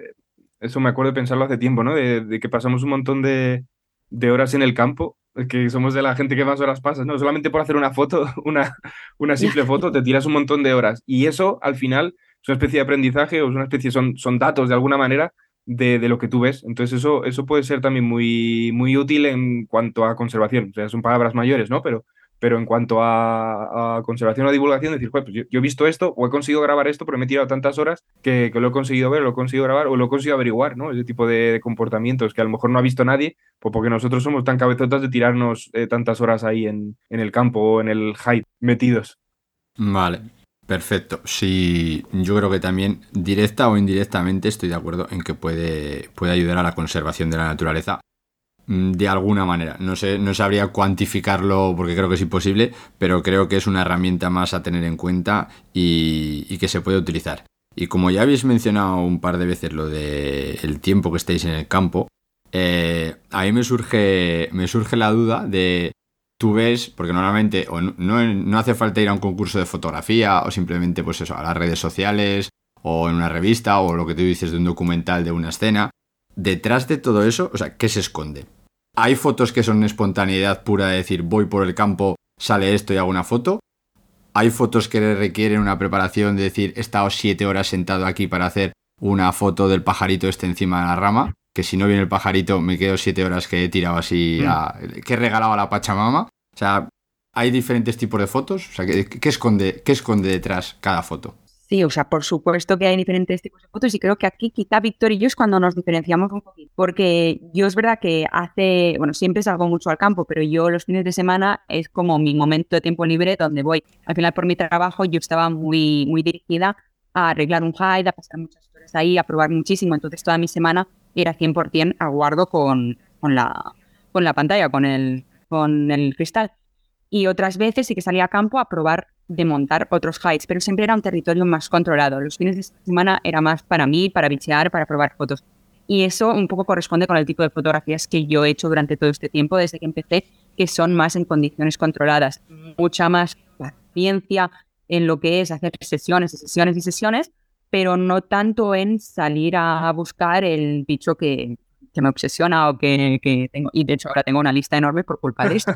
[SPEAKER 3] eso me acuerdo de pensarlo hace tiempo, ¿no? De, que pasamos un montón de, de, horas en el campo, que somos de la gente que más horas pasas, ¿no? Solamente por hacer una foto, [laughs] una, una simple foto, te tiras un montón de horas. Y eso al final es una especie de aprendizaje o es una especie, son, son datos de alguna manera de, de, lo que tú ves. Entonces eso, eso puede ser también muy, muy útil en cuanto a conservación. O sea, son palabras mayores, ¿no? Pero pero en cuanto a, conservación o divulgación, decir, pues yo, he visto esto o he conseguido grabar esto, pero me he tirado tantas horas que, lo he conseguido ver, lo he conseguido grabar o lo he conseguido averiguar, ¿no? Ese tipo de, comportamientos que a lo mejor no ha visto nadie, pues porque nosotros somos tan cabezotas de tirarnos eh, tantas horas ahí en, en el campo o en el hype metidos.
[SPEAKER 1] Vale, Perfecto. Sí, yo creo que también directa o indirectamente estoy de acuerdo en que puede, puede ayudar a la conservación de la naturaleza. Mm, de alguna manera. No sé, no sabría cuantificarlo porque creo que es imposible, pero creo que es una herramienta más a tener en cuenta y, que se puede utilizar. Y como ya habéis mencionado un par de veces lo de el tiempo que estéis en el campo, eh, a mí me surge, me surge la duda de tú ves, porque normalmente o no, no, hace falta ir a un concurso de fotografía o simplemente pues eso, a las redes sociales o en una revista o lo que tú dices de un documental de una escena, detrás de todo eso, o sea, ¿qué se esconde? Hay fotos que son espontaneidad pura de decir voy por el campo, sale esto y hago una foto. Hay fotos que requieren una preparación de decir he estado siete horas sentado aquí para hacer una foto del pajarito este encima de la rama, que si no viene el pajarito me quedo siete horas que he tirado así, mm. que he regalado a la Pachamama. O sea, hay diferentes tipos de fotos. O sea, ¿qué, esconde, qué esconde detrás cada foto?
[SPEAKER 2] Sí, o sea, por supuesto que hay diferentes tipos de fotos y creo que aquí quizá Víctor y yo es cuando nos diferenciamos un poquito. Porque yo es verdad que hace, bueno, siempre salgo mucho al campo, pero yo los fines de semana es como mi momento de tiempo libre donde voy. Al final por mi trabajo yo estaba muy, muy dirigida a arreglar un hide, a pasar muchas horas ahí, a probar muchísimo. Entonces toda mi semana era 100% aguardo con, con, la, con la pantalla, con el, con el cristal. Y otras veces sí que salía a campo a probar de montar otros hides, pero siempre era un territorio más controlado. Los fines de semana era más para mí, para bichear, para probar fotos. Y eso un poco corresponde con el tipo de fotografías que yo he hecho durante todo este tiempo, desde que empecé, que son más en condiciones controladas. Mucha más paciencia en lo que es hacer sesiones y sesiones y sesiones, pero no tanto en salir a buscar el bicho que, que me obsesiona o que, que tengo. Y de hecho ahora tengo una lista enorme por culpa de [laughs] esto.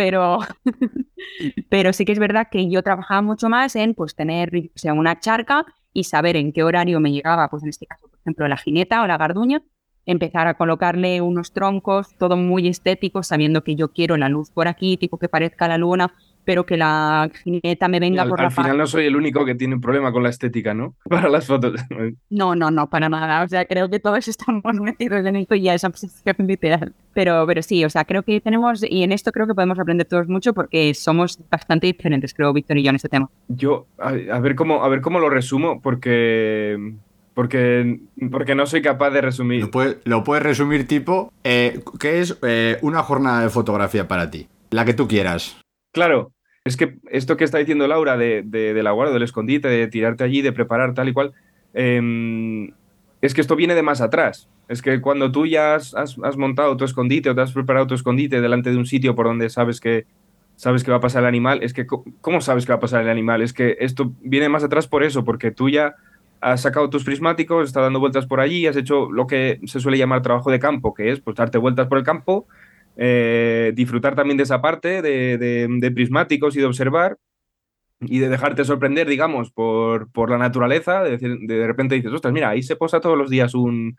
[SPEAKER 2] Pero, [laughs] pero sí que es verdad que yo trabajaba mucho más en pues tener sea, una charca y saber en qué horario me llegaba, pues en este caso, por ejemplo, la jineta o la garduña, empezar a colocarle unos troncos, todo muy estético, sabiendo que yo quiero la luz por aquí, tipo que parezca la luna, pero que la jineta me venga por
[SPEAKER 3] la
[SPEAKER 2] Al
[SPEAKER 3] final no soy el único que tiene un problema con la estética, ¿no? [laughs] Para las fotos.
[SPEAKER 2] No, no, no, para nada. O sea, creo que todos estamos [laughs] metidos en esto y ya es obsesión literal. Pero, pero sí, o sea, creo que tenemos, y en esto creo que podemos aprender todos mucho porque somos bastante diferentes, creo, Víctor y yo, en este tema.
[SPEAKER 3] Yo, a, ver cómo, a ver cómo lo resumo, porque porque, porque no soy capaz de resumir.
[SPEAKER 1] Lo, puedes resumir tipo, eh, ¿qué es eh, una jornada de fotografía para ti? La que tú quieras.
[SPEAKER 3] Claro, es que esto que está diciendo Laura de, de, de la guarda, del escondite, de tirarte allí, de preparar tal y cual, em, es que esto viene de más atrás. Es que cuando tú ya has, montado tu escondite o te has preparado tu escondite delante de un sitio por donde sabes que, sabes que va a pasar el animal, es que ¿cómo sabes que va a pasar el animal? Es que esto viene más atrás por eso, porque tú ya has sacado tus prismáticos, estás dando vueltas por allí, has hecho lo que se suele llamar trabajo de campo, que es pues darte vueltas por el campo, eh, disfrutar también de esa parte de, prismáticos y de observar y de dejarte sorprender, digamos, por, por la naturaleza, de, de, repente dices, ostras, mira, ahí se posa todos los días un,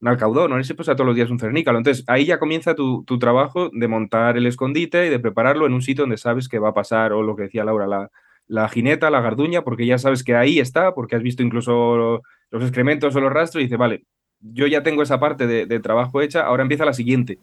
[SPEAKER 3] un alcaudón, ahí se posa todos los días un cernícalo. Entonces, ahí ya comienza tu, trabajo de montar el escondite y de prepararlo en un sitio donde sabes que va a pasar, o lo que decía Laura, la, la jineta, la garduña, porque ya sabes que ahí está, porque has visto incluso los excrementos o los rastros y dices, vale, yo ya tengo esa parte de trabajo hecha, ahora empieza la siguiente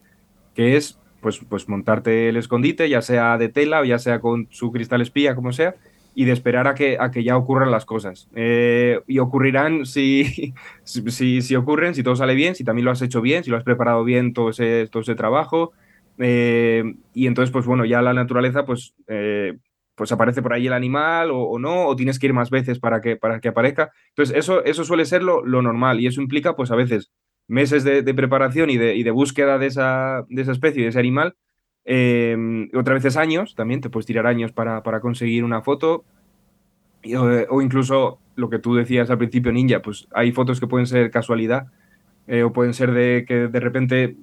[SPEAKER 3] que es pues, pues montarte el escondite, ya sea de tela o ya sea con su cristal espía, como sea, y de esperar a que, a que ya ocurran las cosas. Eh, y ocurrirán [laughs] si, si, si, ocurren, si todo sale bien, si también lo has hecho bien, si lo has preparado bien todo ese, todo ese trabajo. Eh, y entonces, pues bueno, ya la naturaleza, pues eh, pues aparece por ahí el animal o, no, o tienes que ir más veces para que, para que aparezca. Entonces, eso, eso suele ser lo, normal y eso implica, pues a veces, meses de, preparación y de, búsqueda de esa, de esa especie, de ese animal. Eh, otras veces años, también te puedes tirar años para, para conseguir una foto. O, incluso lo que tú decías al principio, Ninja, pues hay fotos que pueden ser casualidad eh, o pueden ser de que de repente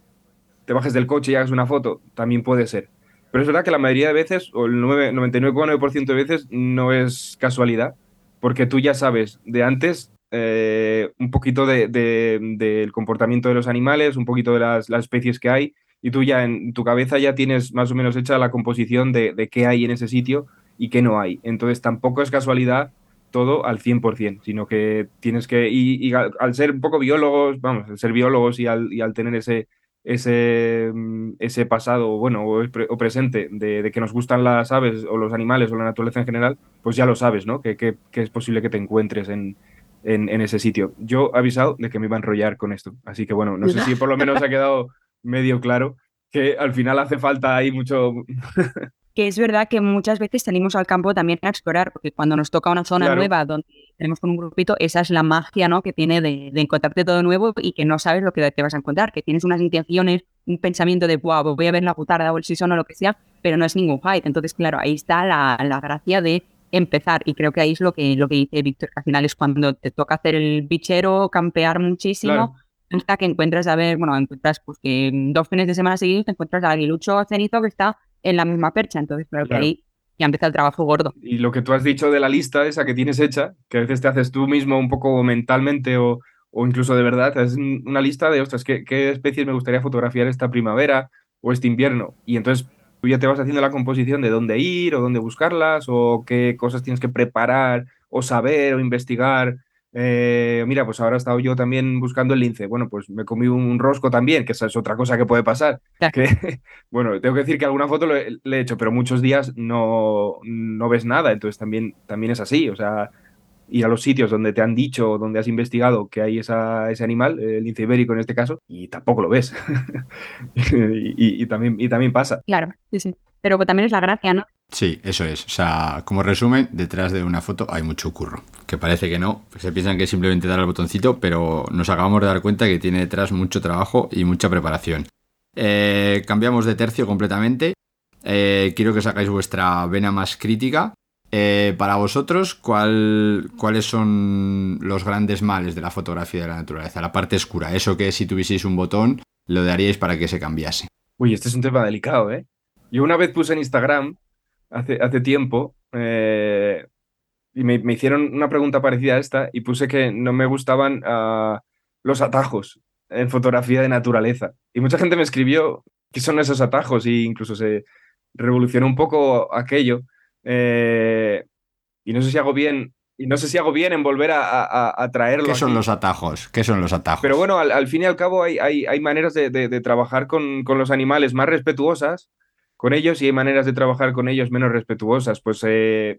[SPEAKER 3] te bajes del coche y hagas una foto, también puede ser. Pero es verdad que la mayoría de veces, o el 99,9% de veces, no es casualidad, porque tú ya sabes de antes eh, un poquito del de, comportamiento de los animales, un poquito de las, especies que hay, y tú ya en tu cabeza ya tienes más o menos hecha la composición de, qué hay en ese sitio y qué no hay. Entonces tampoco es casualidad todo al 100%, sino que tienes que, y, al, ser un poco biólogos, vamos, al ser biólogos y al, tener ese, ese, mm, ese pasado, bueno, o, presente de, que nos gustan las aves o los animales o la naturaleza en general, pues ya lo sabes, ¿no? Que, es posible que te encuentres en, en, ese sitio. Yo he avisado de que me iba a enrollar con esto, así que bueno, no sé si por lo menos ha quedado [laughs] medio claro que al final hace falta ahí mucho...
[SPEAKER 2] que es verdad que muchas veces salimos al campo también a explorar, porque cuando nos toca una zona nueva donde tenemos con un grupito, esa es la magia ¿no? que tiene de, encontrarte todo nuevo y que no sabes lo que te vas a encontrar, que tienes unas intenciones, un pensamiento de, wow, voy a ver la putada o el season o lo que sea, pero no es ningún fight. Entonces, claro, ahí está la, la gracia de empezar y creo que ahí es lo que, lo que dice Víctor, que al final es cuando te toca hacer el bichero, campear muchísimo. Hasta que encuentras, a ver, bueno, encuentras pues que dos fines de semana seguidos te encuentras al aguilucho cenizo que está en la misma percha. Entonces, creo que ahí ya empieza el trabajo gordo.
[SPEAKER 3] Y lo que tú has dicho de la lista esa que tienes hecha, que a veces te haces tú mismo un poco mentalmente o, o incluso de verdad, es una lista de, ostras, ¿qué, ¿qué, especies me gustaría fotografiar esta primavera o este invierno? Y entonces tú ya te vas haciendo la composición de dónde ir o dónde buscarlas o qué cosas tienes que preparar o saber o investigar eh, mira, pues ahora he estado yo también buscando el lince. Bueno, pues me comí un rosco también, que esa es otra cosa que puede pasar. Que, [laughs] bueno, tengo que decir que alguna foto le, he hecho, pero muchos días no, no ves nada, entonces también, también es así. O sea, ir a los sitios donde te han dicho, donde has investigado que hay esa, ese animal, el lince ibérico en este caso, y tampoco lo ves. [laughs] y, también, y también pasa.
[SPEAKER 2] Claro, sí, sí. Pero también es la gracia, ¿no?
[SPEAKER 1] Sí, eso es. O sea, como resumen, detrás de una foto hay mucho curro. Que parece que no, se piensan que es simplemente dar al botoncito, pero nos acabamos de dar cuenta que tiene detrás mucho trabajo y mucha preparación. Eh, cambiamos de tercio completamente. Eh, quiero que sacáis vuestra vena más crítica. Eh, para vosotros, ¿cuál, ¿cuáles son los grandes males de la fotografía de la naturaleza? La parte oscura, eso que si tuvieseis un botón, lo daríais para que se cambiase.
[SPEAKER 3] Uy, este es un tema delicado, ¿eh? Yo una vez puse en Instagram hace, tiempo eh, y me, hicieron una pregunta parecida a esta y puse que no me gustaban ah, los atajos en fotografía de naturaleza. Y mucha gente me escribió qué son esos atajos y incluso se revolucionó un poco aquello. Eh, y no sé si hago bien. Y no sé si hago bien en volver a, traerlo.
[SPEAKER 1] ¿Qué son los atajos? ¿Qué son los atajos?
[SPEAKER 3] Pero bueno, al, fin y al cabo hay, hay, hay maneras de, trabajar con, con, los animales más respetuosas con ellos y hay maneras de trabajar con ellos menos respetuosas. Pues eh,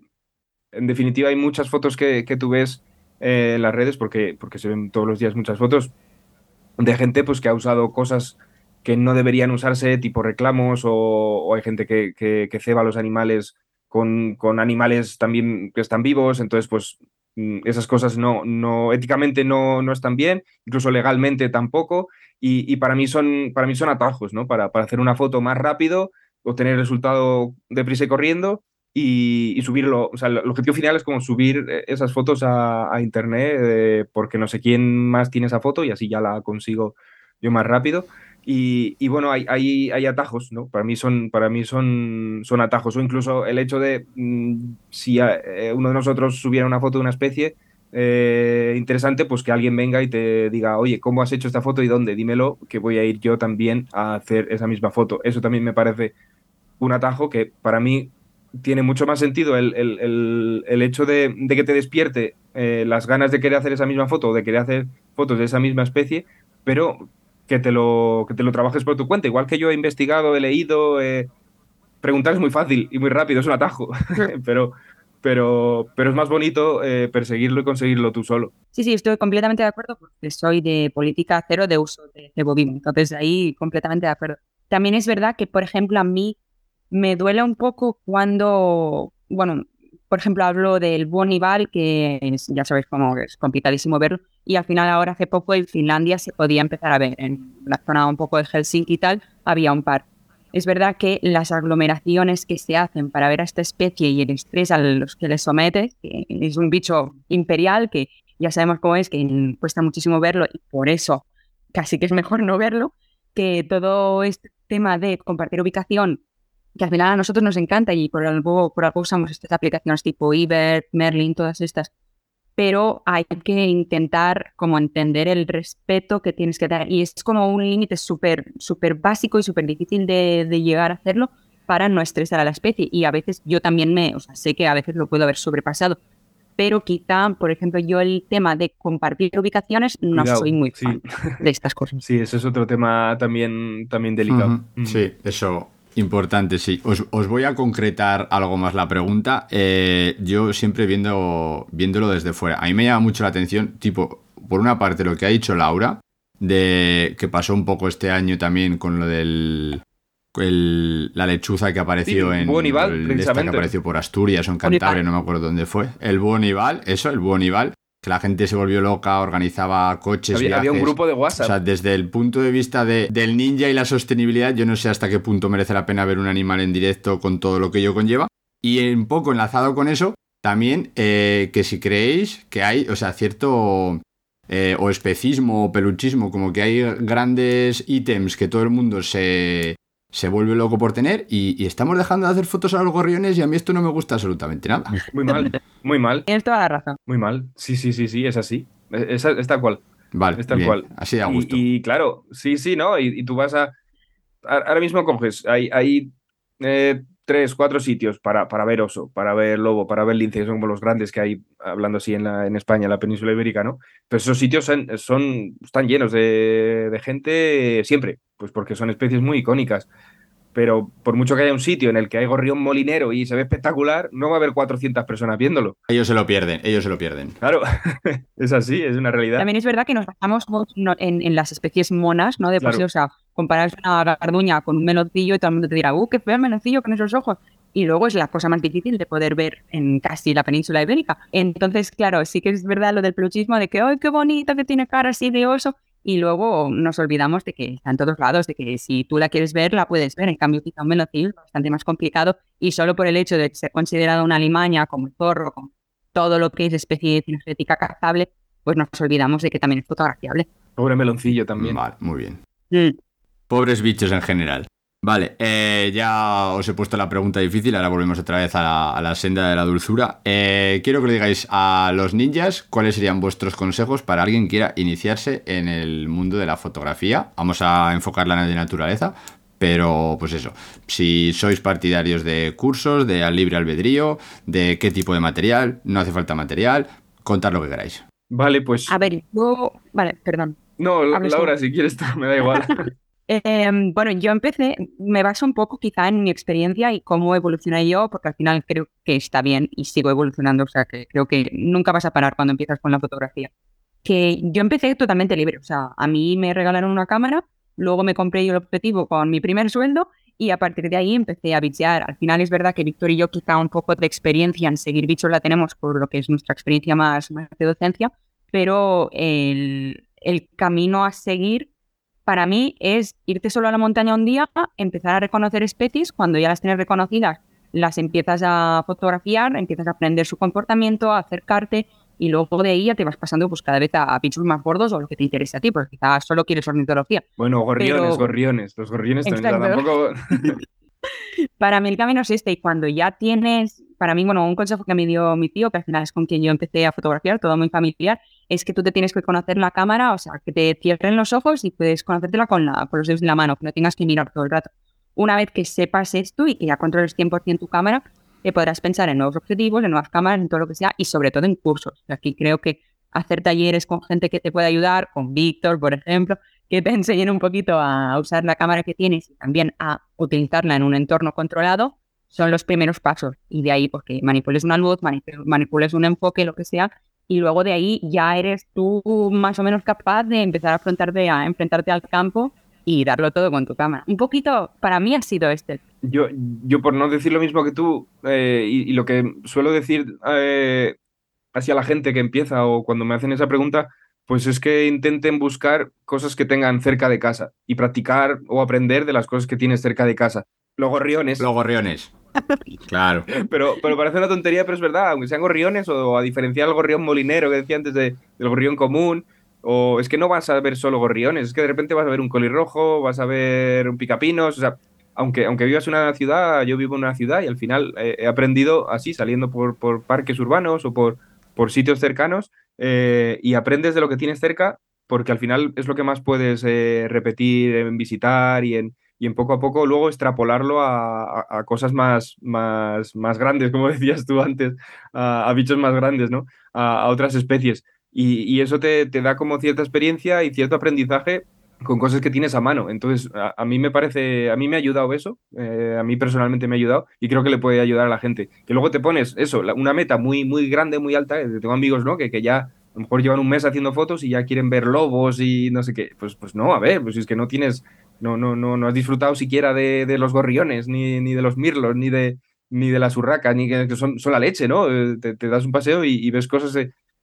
[SPEAKER 3] en definitiva hay muchas fotos que, tú ves eh, en las redes, porque, porque se ven todos los días muchas fotos de gente pues, que ha usado cosas que no deberían usarse, tipo reclamos, o, hay gente que, que, ceba a los animales con, con, animales también que están vivos, entonces pues mm, esas cosas no, no éticamente no, no están bien, incluso legalmente tampoco, y, para, mí son, para mí son atajos, ¿no? Para, para hacer una foto más rápido obtener el resultado deprisa y corriendo y, subirlo. O sea, el objetivo final es como subir eh, esas fotos a, internet eh, porque no sé quién más tiene esa foto y así ya la consigo yo más rápido. Y, bueno, hay, hay, atajos, ¿no? Para mí son, para mí son, son atajos. O incluso el hecho de mm, si eh, uno de nosotros subiera una foto de una especie interesante, pues que alguien venga y te diga, oye, ¿cómo has hecho esta foto y dónde? Dímelo, que voy a ir yo también a hacer esa misma foto. Eso también me parece un atajo que para mí tiene mucho más sentido el, hecho de, que te despierte eh, las ganas de querer hacer esa misma foto o de querer hacer fotos de esa misma especie, pero que te lo, que te lo trabajes por tu cuenta. Igual que yo he investigado, he leído, preguntar es muy fácil y muy rápido, es un atajo, [laughs] pero, pero, pero es más bonito eh, perseguirlo y conseguirlo tú solo.
[SPEAKER 2] Sí, sí, estoy completamente de acuerdo porque soy de política cero de uso de, de bobina, entonces ahí completamente de acuerdo. También es verdad que, por ejemplo, a mí me duele un poco cuando bueno, por ejemplo, hablo del Bonival, que ya sabéis cómo es complicadísimo verlo, y al final ahora hace poco en Finlandia se podía empezar a ver, en la zona un poco de Helsinki y tal, había un par. Es verdad que las aglomeraciones que se hacen para ver a esta especie y el estrés a los que le somete, que es un bicho imperial que ya sabemos cómo es, que cuesta muchísimo verlo y por eso casi que es mejor no verlo, que todo este tema de compartir ubicación, que al final a nosotros nos encanta y por algo, por algo usamos estas aplicaciones tipo Ebert, Merlin, todas estas, pero hay que intentar como entender el respeto que tienes que dar. Y es como un límite súper súper básico y súper difícil de, de, llegar a hacerlo para no estresar a la especie. Y a veces yo también me, o sea, sé que a veces lo puedo haber sobrepasado, pero quizá, por ejemplo, yo el tema de compartir ubicaciones no soy muy fan de estas cosas. [laughs]
[SPEAKER 3] Sí, eso es otro tema también, también delicado.
[SPEAKER 1] Sí, eso, Importante, sí. Os, voy a concretar algo más la pregunta. Eh, yo siempre viendo, viéndolo desde fuera. A mí me llama mucho la atención, tipo, por una parte lo que ha dicho Laura, de que pasó un poco este año también con lo del la lechuza que apareció en
[SPEAKER 3] el,
[SPEAKER 1] que apareció por Asturias o en Cantabria, no me acuerdo dónde fue. El Bonival, eso, el Bonival, que la gente se volvió loca, organizaba coches,
[SPEAKER 3] había, había un grupo de WhatsApp.
[SPEAKER 1] O sea, desde el punto de vista de, del ninja y la sostenibilidad, yo no sé hasta qué punto merece la pena ver un animal en directo con todo lo que ello conlleva. Y un poco enlazado con eso, también eh, que si creéis que hay, o sea, cierto eh, o especismo o peluchismo, como que hay grandes ítems que todo el mundo se, se vuelve loco por tener y, estamos dejando de hacer fotos a los gorriones y a mí esto no me gusta absolutamente nada. [laughs]
[SPEAKER 3] Muy mal, muy mal.
[SPEAKER 2] Tienes toda la razón.
[SPEAKER 3] Muy mal. Sí, sí, sí, sí, es así. Es, tal cual.
[SPEAKER 1] Vale,
[SPEAKER 3] es tal cual.
[SPEAKER 1] Así de gusto.
[SPEAKER 3] Y, claro, sí, sí, ¿no? Y, tú vas a... Ahora mismo coges, hay, hay eh, tres, cuatro sitios para, para ver oso, para ver lobo, para ver lince, que son como los grandes que hay, hablando así en, la, en España, en la península ibérica, ¿no? Pero esos sitios son, son están llenos de, de gente siempre, pues porque son especies muy icónicas pero por mucho que haya un sitio en el que hay gorrión molinero y se ve espectacular, no va a haber 400 personas viéndolo.
[SPEAKER 1] Ellos se lo pierden, ellos se lo pierden.
[SPEAKER 3] Claro, [laughs] es así, es una realidad.
[SPEAKER 2] También es verdad que nos basamos en, las especies monas, ¿no? De por sí, o sea, comparar una garduña con un meloncillo y todo el mundo te dirá, ¡uh, qué feo el meloncillo con esos ojos! Y luego es la cosa más difícil de poder ver en casi la península ibérica. Entonces, claro, sí que es verdad lo del peluchismo de que, ¡ay, qué bonito que tiene cara así de oso! Y luego nos olvidamos de que está en todos lados, de que si tú la quieres ver, la puedes ver. En cambio, quizá un velocil es bastante más complicado y solo por el hecho de ser considerada una limaña como el zorro, como todo lo que es especie cinegética cazable, pues nos olvidamos de que también es fotografiable.
[SPEAKER 3] Pobre meloncillo también.
[SPEAKER 1] Vale, muy bien. Mm. Pobres bichos en general. Vale, eh, ya os he puesto la pregunta difícil, ahora volvemos otra vez a la, senda de la dulzura. Eh, quiero que le digáis a los ninjas cuáles serían vuestros consejos para alguien que quiera iniciarse en el mundo de la fotografía. Vamos a enfocarla en el de naturaleza, pero pues eso, si sois partidarios de cursos, de al libre albedrío, de qué tipo de material, no hace falta material, contad lo que queráis.
[SPEAKER 3] Vale, pues...
[SPEAKER 2] A ver, yo... Vale, perdón.
[SPEAKER 3] No, Laura, si quieres, [laughs] me da igual. [laughs]
[SPEAKER 2] Em, bueno, yo empecé, me baso un poco quizá en mi experiencia y cómo evolucioné yo, porque al final creo que está bien y sigo evolucionando, o sea, que creo que nunca vas a parar cuando empiezas con la fotografía. Que yo empecé totalmente libre, o sea, a mí me regalaron una cámara, luego me compré yo el objetivo con mi primer sueldo y a partir de ahí empecé a bichear. Al final es verdad que Víctor y yo quizá un poco de experiencia en seguir bichos la tenemos por lo que es nuestra experiencia más, más de docencia, pero el, el camino a seguir para mí es irte solo a la montaña un día, empezar a reconocer especies, cuando ya las tienes reconocidas, las empiezas a fotografiar, empiezas a aprender su comportamiento, a acercarte y luego de ahí ya te vas pasando pues cada vez a, bichos más gordos o lo que te interese a ti, porque quizás solo quieres ornitología.
[SPEAKER 3] Bueno, gorriones, gorriones, los gorriones también tampoco... [laughs]
[SPEAKER 2] para mí el camino es este y cuando ya tienes, para mí, bueno, un consejo que me dio mi tío, que al final es con quien yo empecé a fotografiar, todo muy familiar, es que tú te tienes que conocer la cámara, o sea, que te cierren los ojos y puedes conocértela con, la, los dedos de la mano, que no tengas que mirar todo el rato. Una vez que sepas esto y que ya controles 100% tu cámara, te podrás pensar en nuevos objetivos, en nuevas cámaras, en todo lo que sea y sobre todo en cursos. Aquí creo que hacer talleres con gente que te pueda ayudar, con Víctor, por ejemplo, que te [laughs] enseñen un poquito a usar la cámara que tienes y también a utilizarla en un entorno controlado, son los primeros pasos. Y de ahí, porque manipules una luz, manipules un enfoque, lo que sea, y luego de ahí ya eres tú más o menos capaz de empezar a enfrentarte, a enfrentarte al campo y darlo todo con tu cámara. Un poquito, para mí ha sido este.
[SPEAKER 3] Yo, yo por no decir lo mismo que tú, eh, y, y, lo que suelo decir eh, hacia la gente que empieza o cuando me hacen esa pregunta, pues es que intenten buscar cosas que tengan cerca de casa y practicar o aprender de las cosas que tienes cerca de casa. Los gorriones.
[SPEAKER 1] Los gorriones. [laughs] Claro.
[SPEAKER 3] Pero, pero parece una tontería, pero es verdad, aunque sean gorriones o a diferenciar el gorrión molinero que decía antes de, del gorrión común, o es que no vas a ver solo gorriones, es que de repente vas a ver un colirrojo, vas a ver un picapinos, o sea, aunque, aunque vivas en una ciudad, yo vivo en una ciudad y al final he aprendido así, saliendo por, por, parques urbanos o por, por sitios cercanos, eh, y aprendes de lo que tienes cerca, porque al final es lo que más puedes eh, repetir en visitar y en, y en poco a poco luego extrapolarlo a, cosas más, más, más grandes, como [laughs] decías tú antes, a, a bichos más grandes, ¿no? A, otras especies. Y, y eso te, te, da como cierta experiencia y cierto aprendizaje con cosas que tienes a mano. Entonces, a, mí me parece, a mí me ha ayudado eso, eh, a mí personalmente me ha ayudado y creo que le puede ayudar a la gente. Que luego te pones eso, una meta muy, muy grande, muy alta, eh, tengo amigos, ¿no? Que, que ya a lo mejor llevan un mes haciendo fotos y ya quieren ver lobos y no sé qué. Pues, pues no, a ver, pues es que no tienes no, no, no, no has disfrutado siquiera de, los gorriones, ni, ni, de los mirlos, ni de, ni de las urracas, ni que, son, son, la leche, ¿no? Eh, te, das un paseo y, ves cosas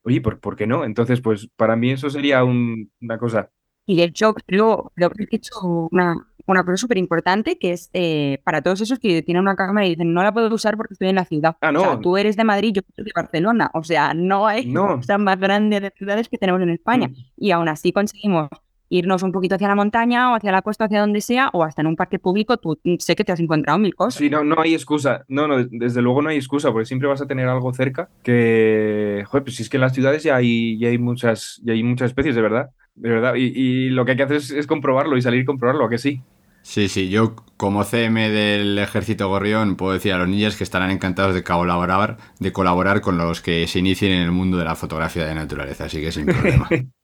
[SPEAKER 3] oye, ¿por, ¿por qué no? Entonces, pues para mí eso sería un, una cosa.
[SPEAKER 2] Y de hecho, creo, creo que he hecho una, una cosa súper importante que es eh, para todos esos que tienen una cámara y dicen no la puedo usar porque estoy en la ciudad.
[SPEAKER 3] Ah, no.
[SPEAKER 2] O sea, tú eres de Madrid, yo soy de Barcelona. O sea, no hay
[SPEAKER 3] no.
[SPEAKER 2] más grande de ciudades que tenemos en España. Mm. Y aún así conseguimos irnos un poquito hacia la montaña o hacia la costa, hacia donde sea, o hasta en un parque público, tú sé que te has encontrado mil cosas.
[SPEAKER 3] Sí, no, no hay excusa. No, no, desde luego no hay excusa, porque siempre vas a tener algo cerca que, joder, pues si es que en las ciudades ya hay, ya hay, muchas, ya hay muchas especies, de verdad. De verdad. Y, y lo que hay que hacer es, es, comprobarlo y salir y comprobarlo, ¿a que sí?
[SPEAKER 1] Sí, sí, yo como CM del Ejército Gorrión puedo decir a los niños que estarán encantados de colaborar, de colaborar con los que se inicien en el mundo de la fotografía de naturaleza, así que sin problema. [laughs]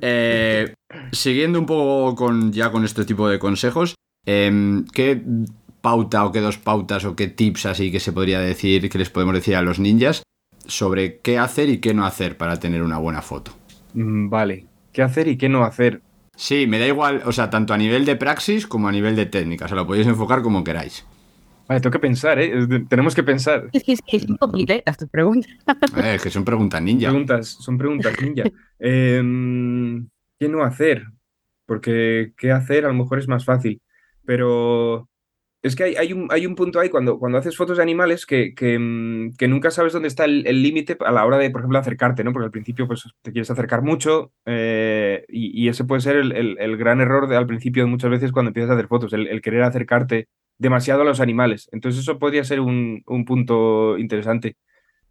[SPEAKER 1] Eh, siguiendo un poco con, ya con este tipo de consejos, eh, ¿qué pauta o qué dos pautas o qué tips así que se podría decir, que les podemos decir a los ninjas sobre qué hacer y qué no hacer para tener una buena foto?
[SPEAKER 3] Mm, vale, ¿qué hacer y qué no hacer?
[SPEAKER 1] Sí, me da igual, o sea, tanto a nivel de praxis como a nivel de técnica, o sea, lo podéis enfocar como queráis.
[SPEAKER 3] Vale, tengo que pensar, ¿eh? Tenemos que pensar.
[SPEAKER 2] Es que es, es un complicadas tus preguntas. [laughs]
[SPEAKER 1] Eh, es que son preguntas ninja.
[SPEAKER 3] Preguntas, son preguntas ninja. eh, ¿Qué no hacer? Porque qué hacer a lo mejor es más fácil. Pero es que hay, hay, un, hay un punto ahí cuando, cuando haces fotos de animales que, que, que nunca sabes dónde está el límite a la hora de, por ejemplo, acercarte, ¿no? Porque al principio pues, te quieres acercar mucho eh, y, y, ese puede ser el, el, el gran error de, al principio muchas veces cuando empiezas a hacer fotos, el, el querer acercarte demasiado a los animales. Entonces eso podría ser un, un punto interesante.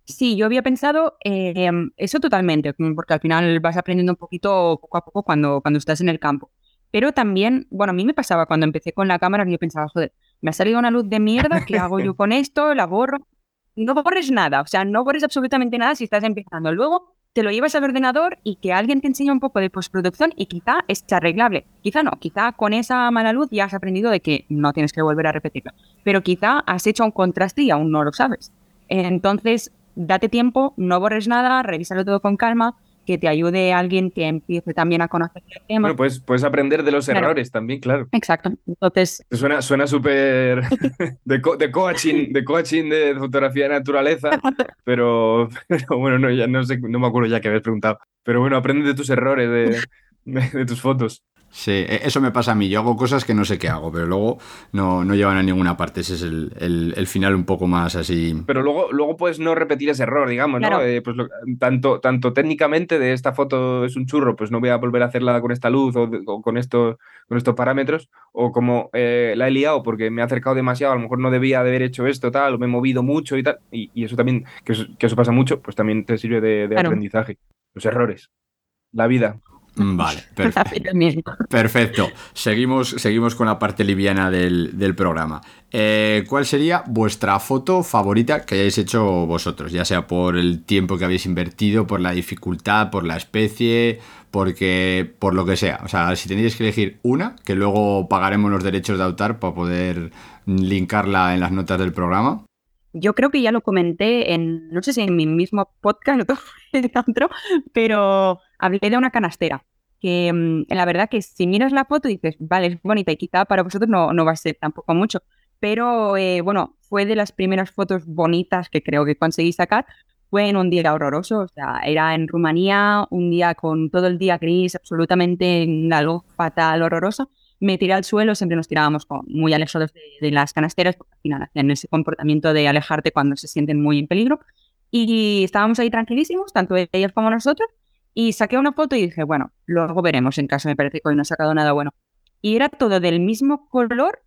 [SPEAKER 2] Sí, yo había pensado eh, eso totalmente, porque al final vas aprendiendo un poquito poco a poco cuando, cuando estás en el campo. Pero también, bueno, a mí me pasaba cuando empecé con la cámara, yo pensaba, joder, me ha salido una luz de mierda, ¿qué hago yo [laughs] con esto? La borro. No borres nada, o sea, no borres absolutamente nada si estás empezando. Luego te lo llevas al ordenador y que alguien te enseñe un poco de postproducción y quizá es arreglable. Quizá no, quizá con esa mala luz ya has aprendido de que no tienes que volver a repetirlo. Pero quizá has hecho un contraste y aún no lo sabes. Entonces, date tiempo, no borres nada, revísalo todo con calma, que te ayude alguien que empiece también a conocer el tema.
[SPEAKER 3] Bueno, pues puedes aprender de los claro. errores también, claro.
[SPEAKER 2] Exacto. Entonces.
[SPEAKER 3] Suena súper suena [laughs] de, co de, coaching, de coaching de fotografía de naturaleza, [laughs] pero, pero, bueno, no, ya no sé, no me acuerdo ya que habías preguntado. Pero bueno, aprende de tus errores, de, de, de tus fotos.
[SPEAKER 1] Sí, eso me pasa a mí. Yo hago cosas que no sé qué hago, pero luego no, no llevan a ninguna parte. Ese es el, el, el, final un poco más así.
[SPEAKER 3] Pero luego, luego puedes no repetir ese error, digamos, claro. ¿no? Eh, pues lo, tanto, tanto técnicamente de esta foto es un churro, pues no voy a volver a hacerla con esta luz o, de, o con, esto, con estos parámetros, o como eh, la he liado porque me he acercado demasiado, a lo mejor no debía de haber hecho esto, tal, o me he movido mucho y tal. Y, y eso también, que eso, que eso, pasa mucho, pues también te sirve de, de claro. aprendizaje. Los errores, la vida.
[SPEAKER 1] Vale, [laughs] perfecto. perfecto. Seguimos, seguimos con la parte liviana del, del programa. Eh, ¿Cuál sería vuestra foto favorita que hayáis hecho vosotros? Ya sea por el tiempo que habéis invertido, por la dificultad, por la especie, porque por lo que sea. O sea, si tenéis que elegir una, que luego pagaremos los derechos de autor para poder linkarla en las notas del programa.
[SPEAKER 2] Yo creo que ya lo comenté en, no sé si en mi mismo podcast, otro, pero hablé de una canastera, que mm, la verdad que si miras la foto dices, vale, es bonita y quizá para vosotros no, no va a ser tampoco mucho, pero eh, bueno, fue de las primeras fotos bonitas que creo que conseguí sacar. Fue en un día horroroso, o sea, era en Rumanía, un día con todo el día gris, absolutamente algo fatal, horroroso. Me tiré al suelo, siempre nos tirábamos muy alejados de, de, las canasteras, porque al final hacen ese comportamiento de alejarte cuando se sienten muy en peligro. Y estábamos ahí tranquilísimos, tanto ellos como nosotros, y saqué una foto y dije, bueno, luego veremos en caso me parece que hoy no he sacado nada bueno. Y era todo del mismo color,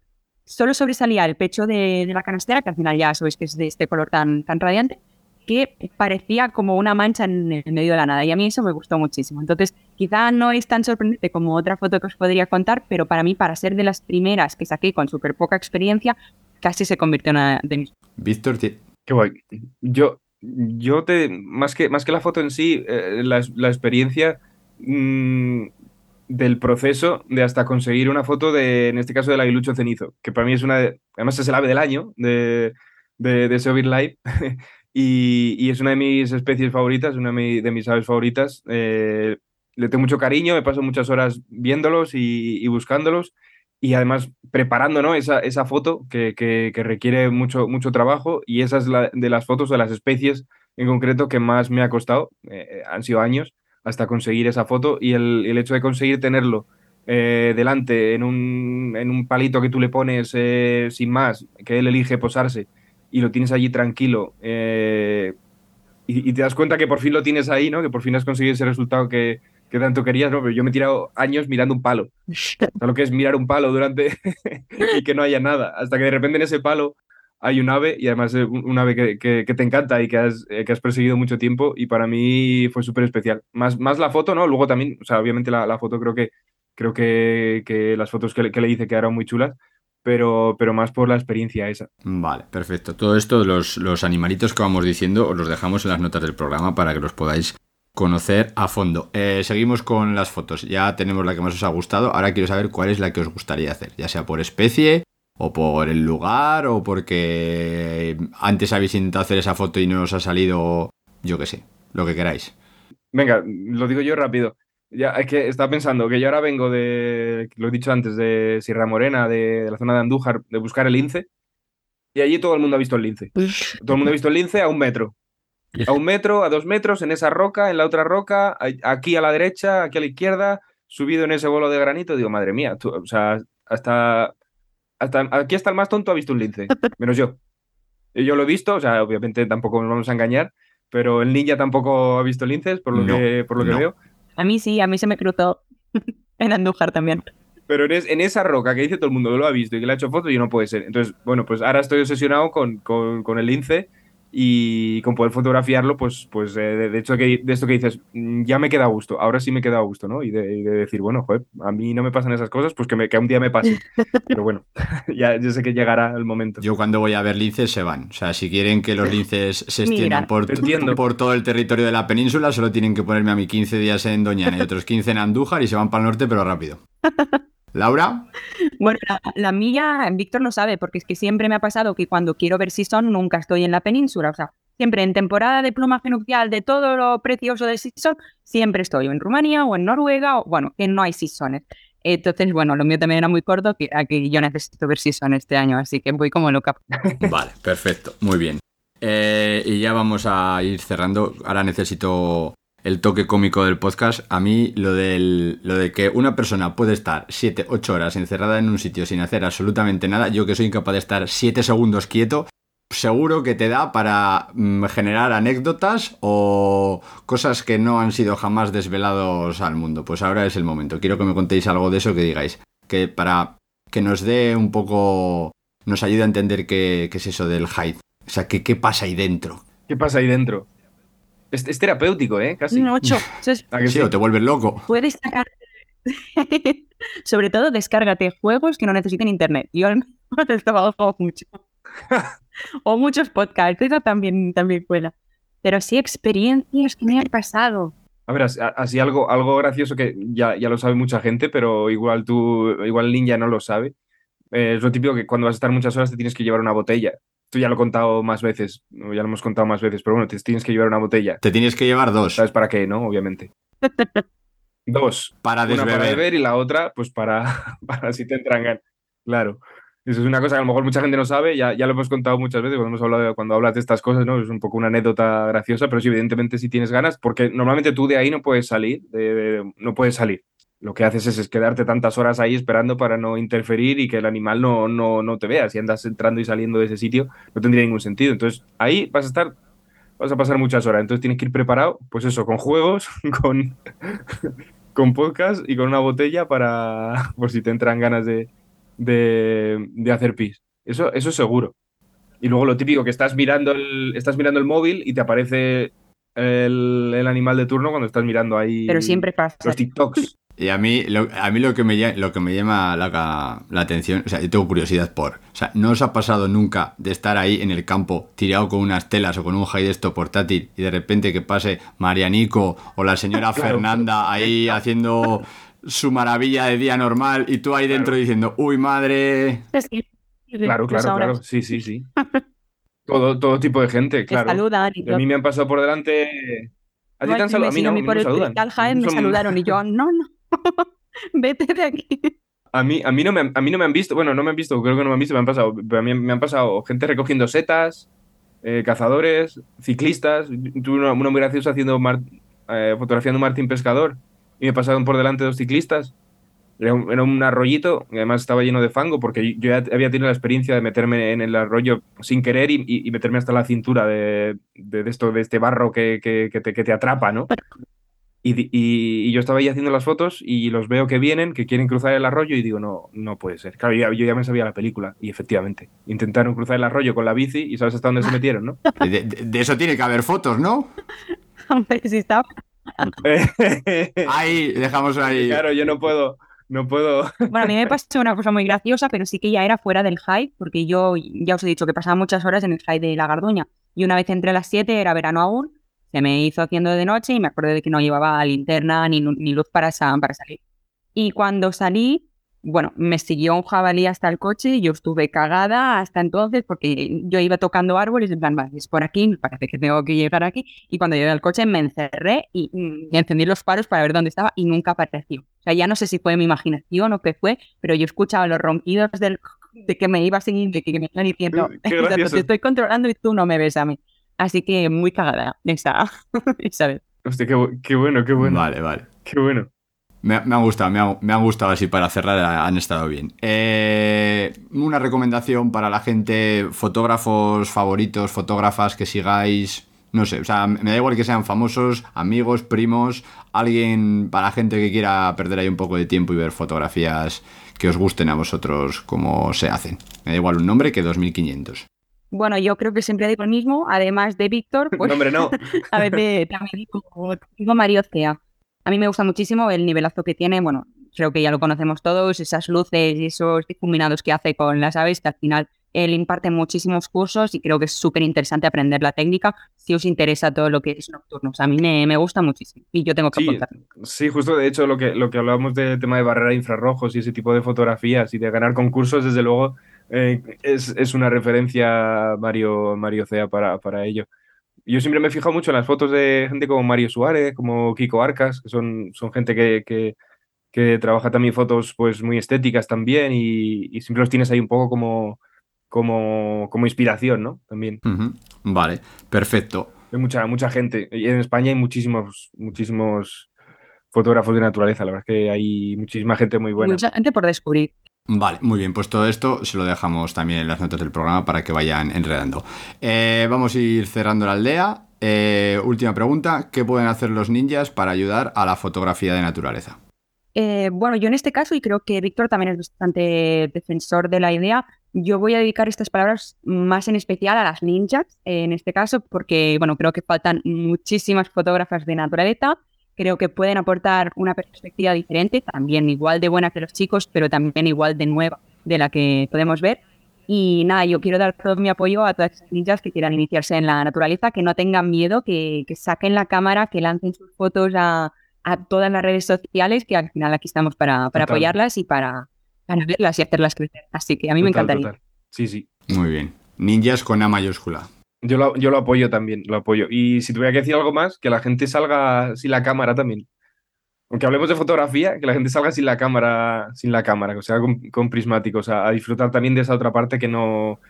[SPEAKER 2] solo sobresalía el pecho de, de la canastera, que al final ya sabéis que es de este color tan, tan radiante, que parecía como una mancha en el medio de la nada. Y a mí eso me gustó muchísimo. Entonces, quizá no es tan sorprendente como otra foto que os podría contar, pero para mí, para ser de las primeras que saqué con súper poca experiencia, casi se convirtió en una de mis.
[SPEAKER 1] Víctor,
[SPEAKER 3] qué guay. Yo, yo te, más que, más que la foto en sí, eh, la, la, experiencia mmm, del proceso de hasta conseguir una foto de, en este caso, del aguilucho cenizo, que para mí es una, de, además es el ave del año de, de, de Seovir Live, [laughs] y, y, es una de mis especies favoritas, una de, mi, de mis aves favoritas. Eh, le tengo mucho cariño, me paso muchas horas viéndolos y buscándolos, y además preparando ¿no? esa, esa foto que, que, requiere mucho, mucho trabajo y esa es la, de las fotos de las especies en concreto que más me ha costado, eh, han sido años hasta conseguir esa foto y el, el hecho de conseguir tenerlo eh, delante en un, en un, palito que tú le pones eh, sin más, que él elige posarse y lo tienes allí tranquilo y, y, te das cuenta que por fin lo tienes ahí, ¿no? que por fin has conseguido ese resultado que, que tanto querías, ¿no? Pero yo me he tirado años mirando un palo. [laughs] O lo que es mirar un palo durante [laughs] y que no haya nada. Hasta que de repente en ese palo hay un ave y además un ave que, que, que te encanta y que has, eh, que has, perseguido mucho tiempo y para mí fue súper especial. Más, más la foto, ¿no? Luego también, o sea, obviamente la, la foto creo que, creo que, que las fotos que le, que le hice quedaron muy chulas. Pero, pero, más por la experiencia esa.
[SPEAKER 1] Vale, perfecto. Todo esto, los, los animalitos que vamos diciendo, os los dejamos en las notas del programa para que los podáis conocer a fondo. Eh, seguimos con las fotos. Ya tenemos la que más os ha gustado. Ahora quiero saber cuál es la que os gustaría hacer, ya sea por especie o por el lugar o porque antes habéis intentado hacer esa foto y no os ha salido, yo qué sé, lo que queráis.
[SPEAKER 3] Venga, lo digo yo rápido. Ya, es que estaba pensando que yo ahora vengo de, lo he dicho antes, de Sierra Morena, de, de la zona de Andújar, de buscar el lince. Y allí todo el mundo ha visto el lince. Todo el mundo ha visto el lince a un metro a un metro, a dos metros, en esa roca, en la otra roca, aquí a la derecha, aquí a la izquierda, subido en ese bolo de granito, digo, madre mía, tú, o sea, hasta, hasta aquí hasta el más tonto ha visto un lince, [laughs] menos yo. Yo lo he visto, o sea, obviamente tampoco nos vamos a engañar, pero el ninja tampoco ha visto linces, por lo no, que, por lo que
[SPEAKER 2] no.
[SPEAKER 3] veo.
[SPEAKER 2] A mí sí, a mí se me cruzó [laughs] en Andújar también.
[SPEAKER 3] Pero en, es, en, esa roca que dice todo el mundo que lo ha visto y que le ha hecho foto, y no puede ser. Entonces, bueno, pues ahora estoy obsesionado con, con, con el lince y con poder fotografiarlo, pues, pues eh, de, de, hecho que, de esto que dices, mm, ya me queda a gusto, ahora sí me queda a gusto, ¿no? Y de, y de decir, bueno, joder, a mí no me pasan esas cosas, pues que, me, que un día me pase. [laughs] Pero bueno, [laughs] ya yo sé que llegará el momento.
[SPEAKER 1] Yo cuando voy a ver linces se van. O sea, si quieren que los linces se extiendan por, por, todo el territorio de la península, solo tienen que ponerme a mí 15 días en Doñana y otros 15 en Andújar y se van para el norte, pero rápido. [laughs] ¿Laura?
[SPEAKER 2] Bueno, la, la, mía, Víctor no sabe, porque es que siempre me ha pasado que cuando quiero ver si son, nunca estoy en la península. O sea, siempre en temporada de plumaje nupcial de todo lo precioso de season, siempre estoy o en Rumanía o en Noruega, o bueno, que no hay seasones. Entonces, bueno, lo mío también era muy corto, que aquí yo necesito ver season este año, así que voy como loca. [laughs]
[SPEAKER 1] Vale, perfecto, muy bien. Eh, y ya vamos a ir cerrando. Ahora necesito el toque cómico del podcast, a mí lo, del, lo de que una persona puede estar 7, 8 horas encerrada en un sitio sin hacer absolutamente nada, yo que soy incapaz de estar 7 segundos quieto, seguro que te da para mm, generar anécdotas o cosas que no han sido jamás desvelados al mundo. Pues ahora es el momento. Quiero que me contéis algo de eso que digáis. Que para que nos dé un poco... nos ayude a entender qué, es eso del Hyde. O sea, ¿qué, ¿qué pasa ahí dentro?
[SPEAKER 3] ¿Qué pasa ahí dentro? Es, es, terapéutico, ¿eh? Casi.
[SPEAKER 2] Mucho.
[SPEAKER 1] sí, [laughs] sí, o te vuelves loco.
[SPEAKER 2] Puedes sacar. [laughs] Sobre todo, descárgate juegos que no necesiten internet. Yo [laughs] te estaba mucho. o muchos podcasts, eso también, también cuela. Pero sí, experiencias que me han pasado.
[SPEAKER 3] A ver, así, así algo, algo gracioso que ya, ya, lo sabe mucha gente, pero igual tú, igual el ninja no lo sabe. Eh, es lo típico que cuando vas a estar muchas horas te tienes que llevar una botella tú ya lo he contado más veces, ya lo hemos contado más veces, pero bueno, te tienes que llevar una botella.
[SPEAKER 1] Te tienes que llevar dos.
[SPEAKER 3] ¿Sabes para qué, no? Obviamente. [laughs] Dos.
[SPEAKER 1] Para
[SPEAKER 3] Una para
[SPEAKER 1] desbeber.
[SPEAKER 3] beber y la otra, pues para, [laughs] para si te entran ganas. Claro. Eso es una cosa que a lo mejor mucha gente no sabe, ya, ya lo hemos contado muchas veces cuando hemos hablado de- cuando hablas de estas cosas, ¿no? Es un poco una anécdota graciosa, pero sí, evidentemente si tienes ganas, porque normalmente tú de ahí no puedes salir, de- de- no puedes salir. Lo que haces es, es quedarte tantas horas ahí esperando para no interferir y que el animal no, no, no te vea. Si andas entrando y saliendo de ese sitio, no tendría ningún sentido. Entonces, ahí vas a estar, vas a pasar muchas horas. Entonces tienes que ir preparado, pues eso, con juegos, [laughs] con, con podcast y con una botella para, [laughs] por si te entran ganas de, de, de hacer pis. Eso, eso es seguro. Y luego lo típico, que estás mirando el, estás mirando el móvil y te aparece el, el animal de turno cuando estás mirando ahí
[SPEAKER 2] Pero siempre pasa.
[SPEAKER 3] los TikToks.
[SPEAKER 1] Y a mí, lo, a mí lo, que me, lo que me llama la, la atención, o sea, yo tengo curiosidad por, o sea, ¿no os ha pasado nunca de estar ahí en el campo tirado con unas telas o con un high de esto portátil y de repente que pase Marianico o la señora [laughs]
[SPEAKER 3] Claro.
[SPEAKER 1] Fernanda ahí [laughs] haciendo su maravilla de día normal y tú ahí dentro diciendo, uy madre,
[SPEAKER 3] Claro, claro, claro. Sí, sí, sí. Todo, todo tipo de gente,
[SPEAKER 2] te
[SPEAKER 3] claro.
[SPEAKER 2] saludan y
[SPEAKER 3] Y a mí me han pasado por delante. ¿A ti te han saludado? A mí no, a mí no
[SPEAKER 2] por
[SPEAKER 3] me
[SPEAKER 2] el
[SPEAKER 3] saludan.
[SPEAKER 2] Jaén me saludaron y yo, no, no, [laughs] vete de aquí.
[SPEAKER 3] A mí, a, mí no me, han- a mí no me han visto, bueno, no me han visto, creo que no me han visto, me han pasado, pero a mí me han pasado gente recogiendo setas, eh, cazadores, ciclistas. Tuve una, una muy graciosa haciendo mar- eh, fotografiando un Martín Pescador y me pasaron por delante dos ciclistas. Era un, era un arroyito, y además estaba lleno de fango, porque yo ya había tenido la experiencia de meterme en el arroyo sin querer y, y- y meterme hasta la cintura de, de, de esto, de este barro que, que- que te, que te atrapa, ¿no? Y, di- y- y yo estaba ahí haciendo las fotos y los veo que vienen, que quieren cruzar el arroyo y digo, no, no puede ser. Claro, yo, yo ya me sabía la película y efectivamente, intentaron cruzar el arroyo con la bici y sabes hasta dónde se metieron, ¿no? [laughs]
[SPEAKER 1] de, de- de eso tiene que haber fotos, ¿no? [laughs]
[SPEAKER 2] Hombre, si está- [laughs]
[SPEAKER 1] Ahí, dejamos ahí.
[SPEAKER 3] claro, yo no puedo, no puedo.
[SPEAKER 2] Bueno, a mí me pasó una cosa muy graciosa, pero sí que ya era fuera del hike, porque yo ya os he dicho que pasaba muchas horas en el hike de la Garduña. Y una vez entré a las 7, era verano aún, se me hizo haciendo de noche y me acuerdo de que no llevaba linterna ni, ni luz para, para salir. Y cuando salí, bueno, me siguió un jabalí hasta el coche y yo estuve cagada hasta entonces porque yo iba tocando árboles, en plan, vale, es por aquí, me parece que tengo que llegar aquí. Y cuando llegué al coche me encerré y, mm, y encendí los faros para ver dónde estaba y nunca apareció. O sea, ya no sé si fue mi imaginación o qué fue, pero yo escuchaba los ronquidos del, de que me iba a seguir, de que me iban diciendo,
[SPEAKER 3] Qué [laughs]
[SPEAKER 2] "Exacto,
[SPEAKER 3] gracioso.
[SPEAKER 2] te estoy controlando y tú no me ves a mí. Así que muy cagada esa, [laughs] esa vez.
[SPEAKER 3] Hostia, qué, qué bueno, qué bueno,
[SPEAKER 1] Vale, vale.
[SPEAKER 3] qué bueno.
[SPEAKER 1] Me, me han gustado, me, ha- me han gustado así para cerrar, han estado bien. Eh, una recomendación para la gente, fotógrafos favoritos, fotógrafas que sigáis, no sé, o sea, me da igual que sean famosos, amigos, primos, alguien para la gente que quiera perder ahí un poco de tiempo y ver fotografías que os gusten a vosotros como se hacen. Me da igual un nombre que 2500.
[SPEAKER 2] Bueno, yo creo que siempre digo el mismo, además de Víctor, [laughs] pues
[SPEAKER 3] No, hombre, no. [laughs]
[SPEAKER 2] a veces también digo, digo Mario Cea. A mí me gusta muchísimo el nivelazo que tiene, bueno, creo que ya lo conocemos todos, esas luces y esos difuminados que hace con las aves, que al final él imparte muchísimos cursos y creo que es súper interesante aprender la técnica si os interesa todo lo que es nocturnos. A mí me, me gusta muchísimo y yo tengo que
[SPEAKER 3] Sí,
[SPEAKER 2] apuntar.
[SPEAKER 3] Sí, justo de hecho lo que, lo que hablábamos del tema de barrera de infrarrojos y ese tipo de fotografías y de ganar concursos, desde luego eh, es, es una referencia Mario, Mario Cea para, para ello. Yo siempre me he fijado mucho en las fotos de gente como Mario Suárez, como Kiko Arcas, que son, son gente que, que, que trabaja también fotos pues muy estéticas también y, y siempre los tienes ahí un poco como, como, como inspiración, ¿no? También.
[SPEAKER 1] Vale, perfecto.
[SPEAKER 3] Hay mucha, mucha gente. Y en España hay muchísimos, muchísimos fotógrafos de naturaleza. La verdad es que hay muchísima gente muy buena.
[SPEAKER 2] Mucha gente por descubrir.
[SPEAKER 1] Vale, muy bien, pues todo esto se lo dejamos también en las notas del programa para que vayan enredando. Eh, vamos a ir cerrando la aldea. Eh, última pregunta, ¿qué pueden hacer los ninjas para ayudar a la fotografía de naturaleza?
[SPEAKER 2] Eh, bueno, yo en este caso, y creo que Víctor también es bastante defensor de la idea, yo voy a dedicar estas palabras más en especial a las ninjas, eh, en este caso, porque, bueno, creo que faltan muchísimas fotógrafas de naturaleza, creo que pueden aportar una perspectiva diferente, también igual de buena que los chicos, pero también igual de nueva de la que podemos ver. Y nada, yo quiero dar todo mi apoyo a todas esas ninjas que quieran iniciarse en la naturaleza, que no tengan miedo, que, que saquen la cámara, que lancen sus fotos a, a todas las redes sociales, que al final aquí estamos para, para apoyarlas y para, para verlas y hacerlas crecer. Así que a mí me encantaría.
[SPEAKER 3] total. Sí, sí.
[SPEAKER 1] Muy bien. Ninjas con A mayúscula.
[SPEAKER 3] Yo lo, yo lo apoyo también, lo apoyo. Y si tuviera que decir algo más, que la gente salga sin la cámara también. aunque hablemos de fotografía, que la gente salga sin la cámara, sin la cámara, que sea con, con prismáticos, a, a disfrutar también de esa otra parte que no,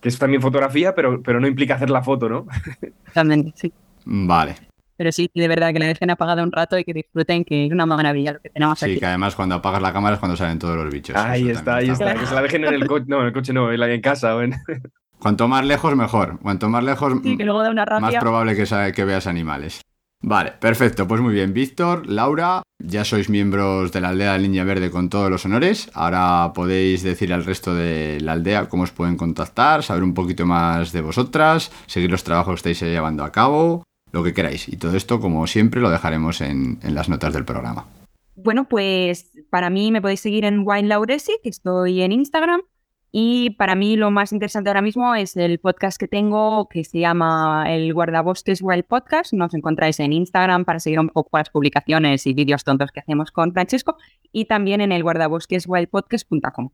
[SPEAKER 3] que es también fotografía, pero, pero no implica hacer la foto, ¿no? [laughs]
[SPEAKER 2] También, sí.
[SPEAKER 1] Vale.
[SPEAKER 2] Pero sí, de verdad, que la dejen apagada un rato y que disfruten, que es una maravilla lo que tenemos
[SPEAKER 1] Sí,
[SPEAKER 2] aquí.
[SPEAKER 1] que además cuando apagas la cámara es cuando salen todos los bichos.
[SPEAKER 3] ahí está, ahí está. Que se la dejen en el coche, no, en el coche no, en, la- en casa o en... [laughs]
[SPEAKER 1] Cuanto más lejos, mejor. Cuanto más lejos,
[SPEAKER 2] Sí, que luego da una
[SPEAKER 1] más probable que, veas animales. Vale, perfecto. Pues muy bien, Víctor, Laura, ya sois miembros de la aldea del Niña Verde con todos los honores. Ahora podéis decir al resto de la aldea cómo os pueden contactar, saber un poquito más de vosotras, seguir los trabajos que estáis llevando a cabo, lo que queráis. Y todo esto, como siempre, lo dejaremos en, en las notas del programa.
[SPEAKER 2] Bueno, pues para mí me podéis seguir en Wine Lauresi, que estoy en Instagram. Y para mí lo más interesante ahora mismo es el podcast que tengo que se llama el Guardabosques Wild Podcast. Nos encontráis en Instagram para seguir un poco las publicaciones y vídeos tontos que hacemos con Francesco y también en el guardabosqueswildpodcast.com,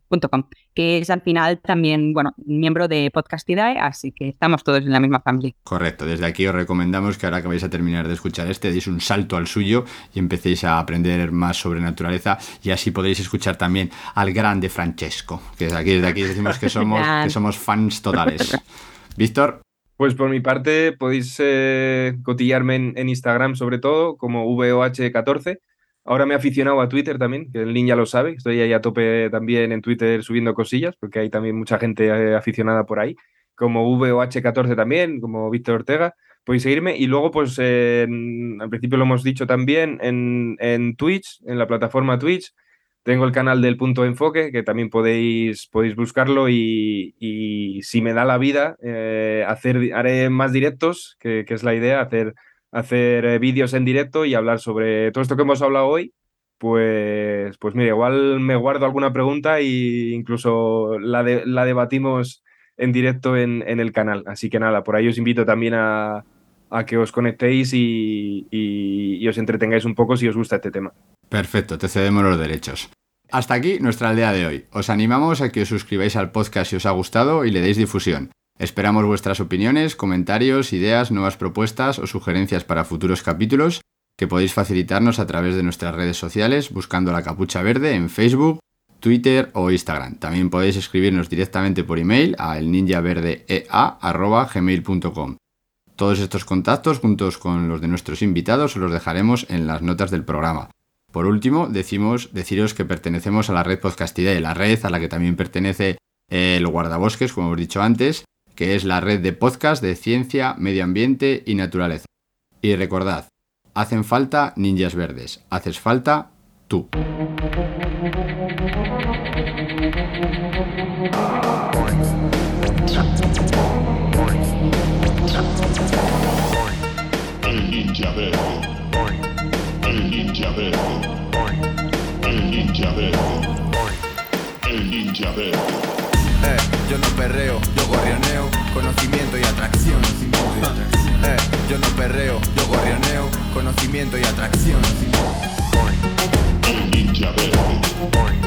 [SPEAKER 2] que es al final también, bueno, miembro de Podcastidae, así que estamos todos en la misma familia.
[SPEAKER 1] Correcto, desde aquí os recomendamos que ahora que vais a terminar de escuchar este, deis un salto al suyo y empecéis a aprender más sobre naturaleza y así podéis escuchar también al grande Francesco, que desde aquí, desde aquí decimos que [laughs] somos, que somos fans totales. [laughs] Víctor,
[SPEAKER 3] Pues por mi parte podéis eh, cotillarme en, en Instagram sobre todo como VOH14. Ahora me he aficionado a Twitter también, que el niño ya lo sabe. Estoy ahí a tope también en Twitter subiendo cosillas, porque hay también mucha gente eh, aficionada por ahí. Como VOH14 también, como Víctor Ortega. Podéis seguirme. Y luego, pues eh, en- al principio lo hemos dicho también en, en Twitch, en la plataforma Twitch. Tengo el canal del punto de enfoque, que también podéis, podéis buscarlo y, y si me da la vida, eh, hacer, haré más directos, que, que es la idea, hacer, hacer eh, vídeos en directo y hablar sobre todo esto que hemos hablado hoy. Pues, pues mira, igual me guardo alguna pregunta e incluso la, de- la debatimos en directo en, en el canal. Así que nada, por ahí os invito también a, a que os conectéis y, y- y os entretengáis un poco si os gusta este tema.
[SPEAKER 1] Perfecto, te cedemos los derechos. Hasta aquí nuestra aldea de hoy. Os animamos a que os suscribáis al podcast si os ha gustado y le deis difusión. Esperamos vuestras opiniones, comentarios, ideas, nuevas propuestas o sugerencias para futuros capítulos que podéis facilitarnos a través de nuestras redes sociales buscando la capucha verde en Facebook, Twitter o Instagram. También podéis escribirnos directamente por email a elninjaverdea@gmail.com. Todos estos contactos juntos con los de nuestros invitados os los dejaremos en las notas del programa. Por último, decimos deciros que pertenecemos a la red Podcastidae, la red a la que también pertenece el Guardabosques, como hemos dicho antes, que es la red de podcast de ciencia, medio ambiente y naturaleza. Y recordad, hacen falta ninjas verdes, haces falta tú.
[SPEAKER 4] El ninja verde. El ninja verde. El ninja verde. El ninja verde.
[SPEAKER 5] Eh, yo no perreo, yo gorrioneo, conocimiento y atracción. Eh, yo no perreo, yo gorrioneo, conocimiento y atracción.
[SPEAKER 4] El ninja verde.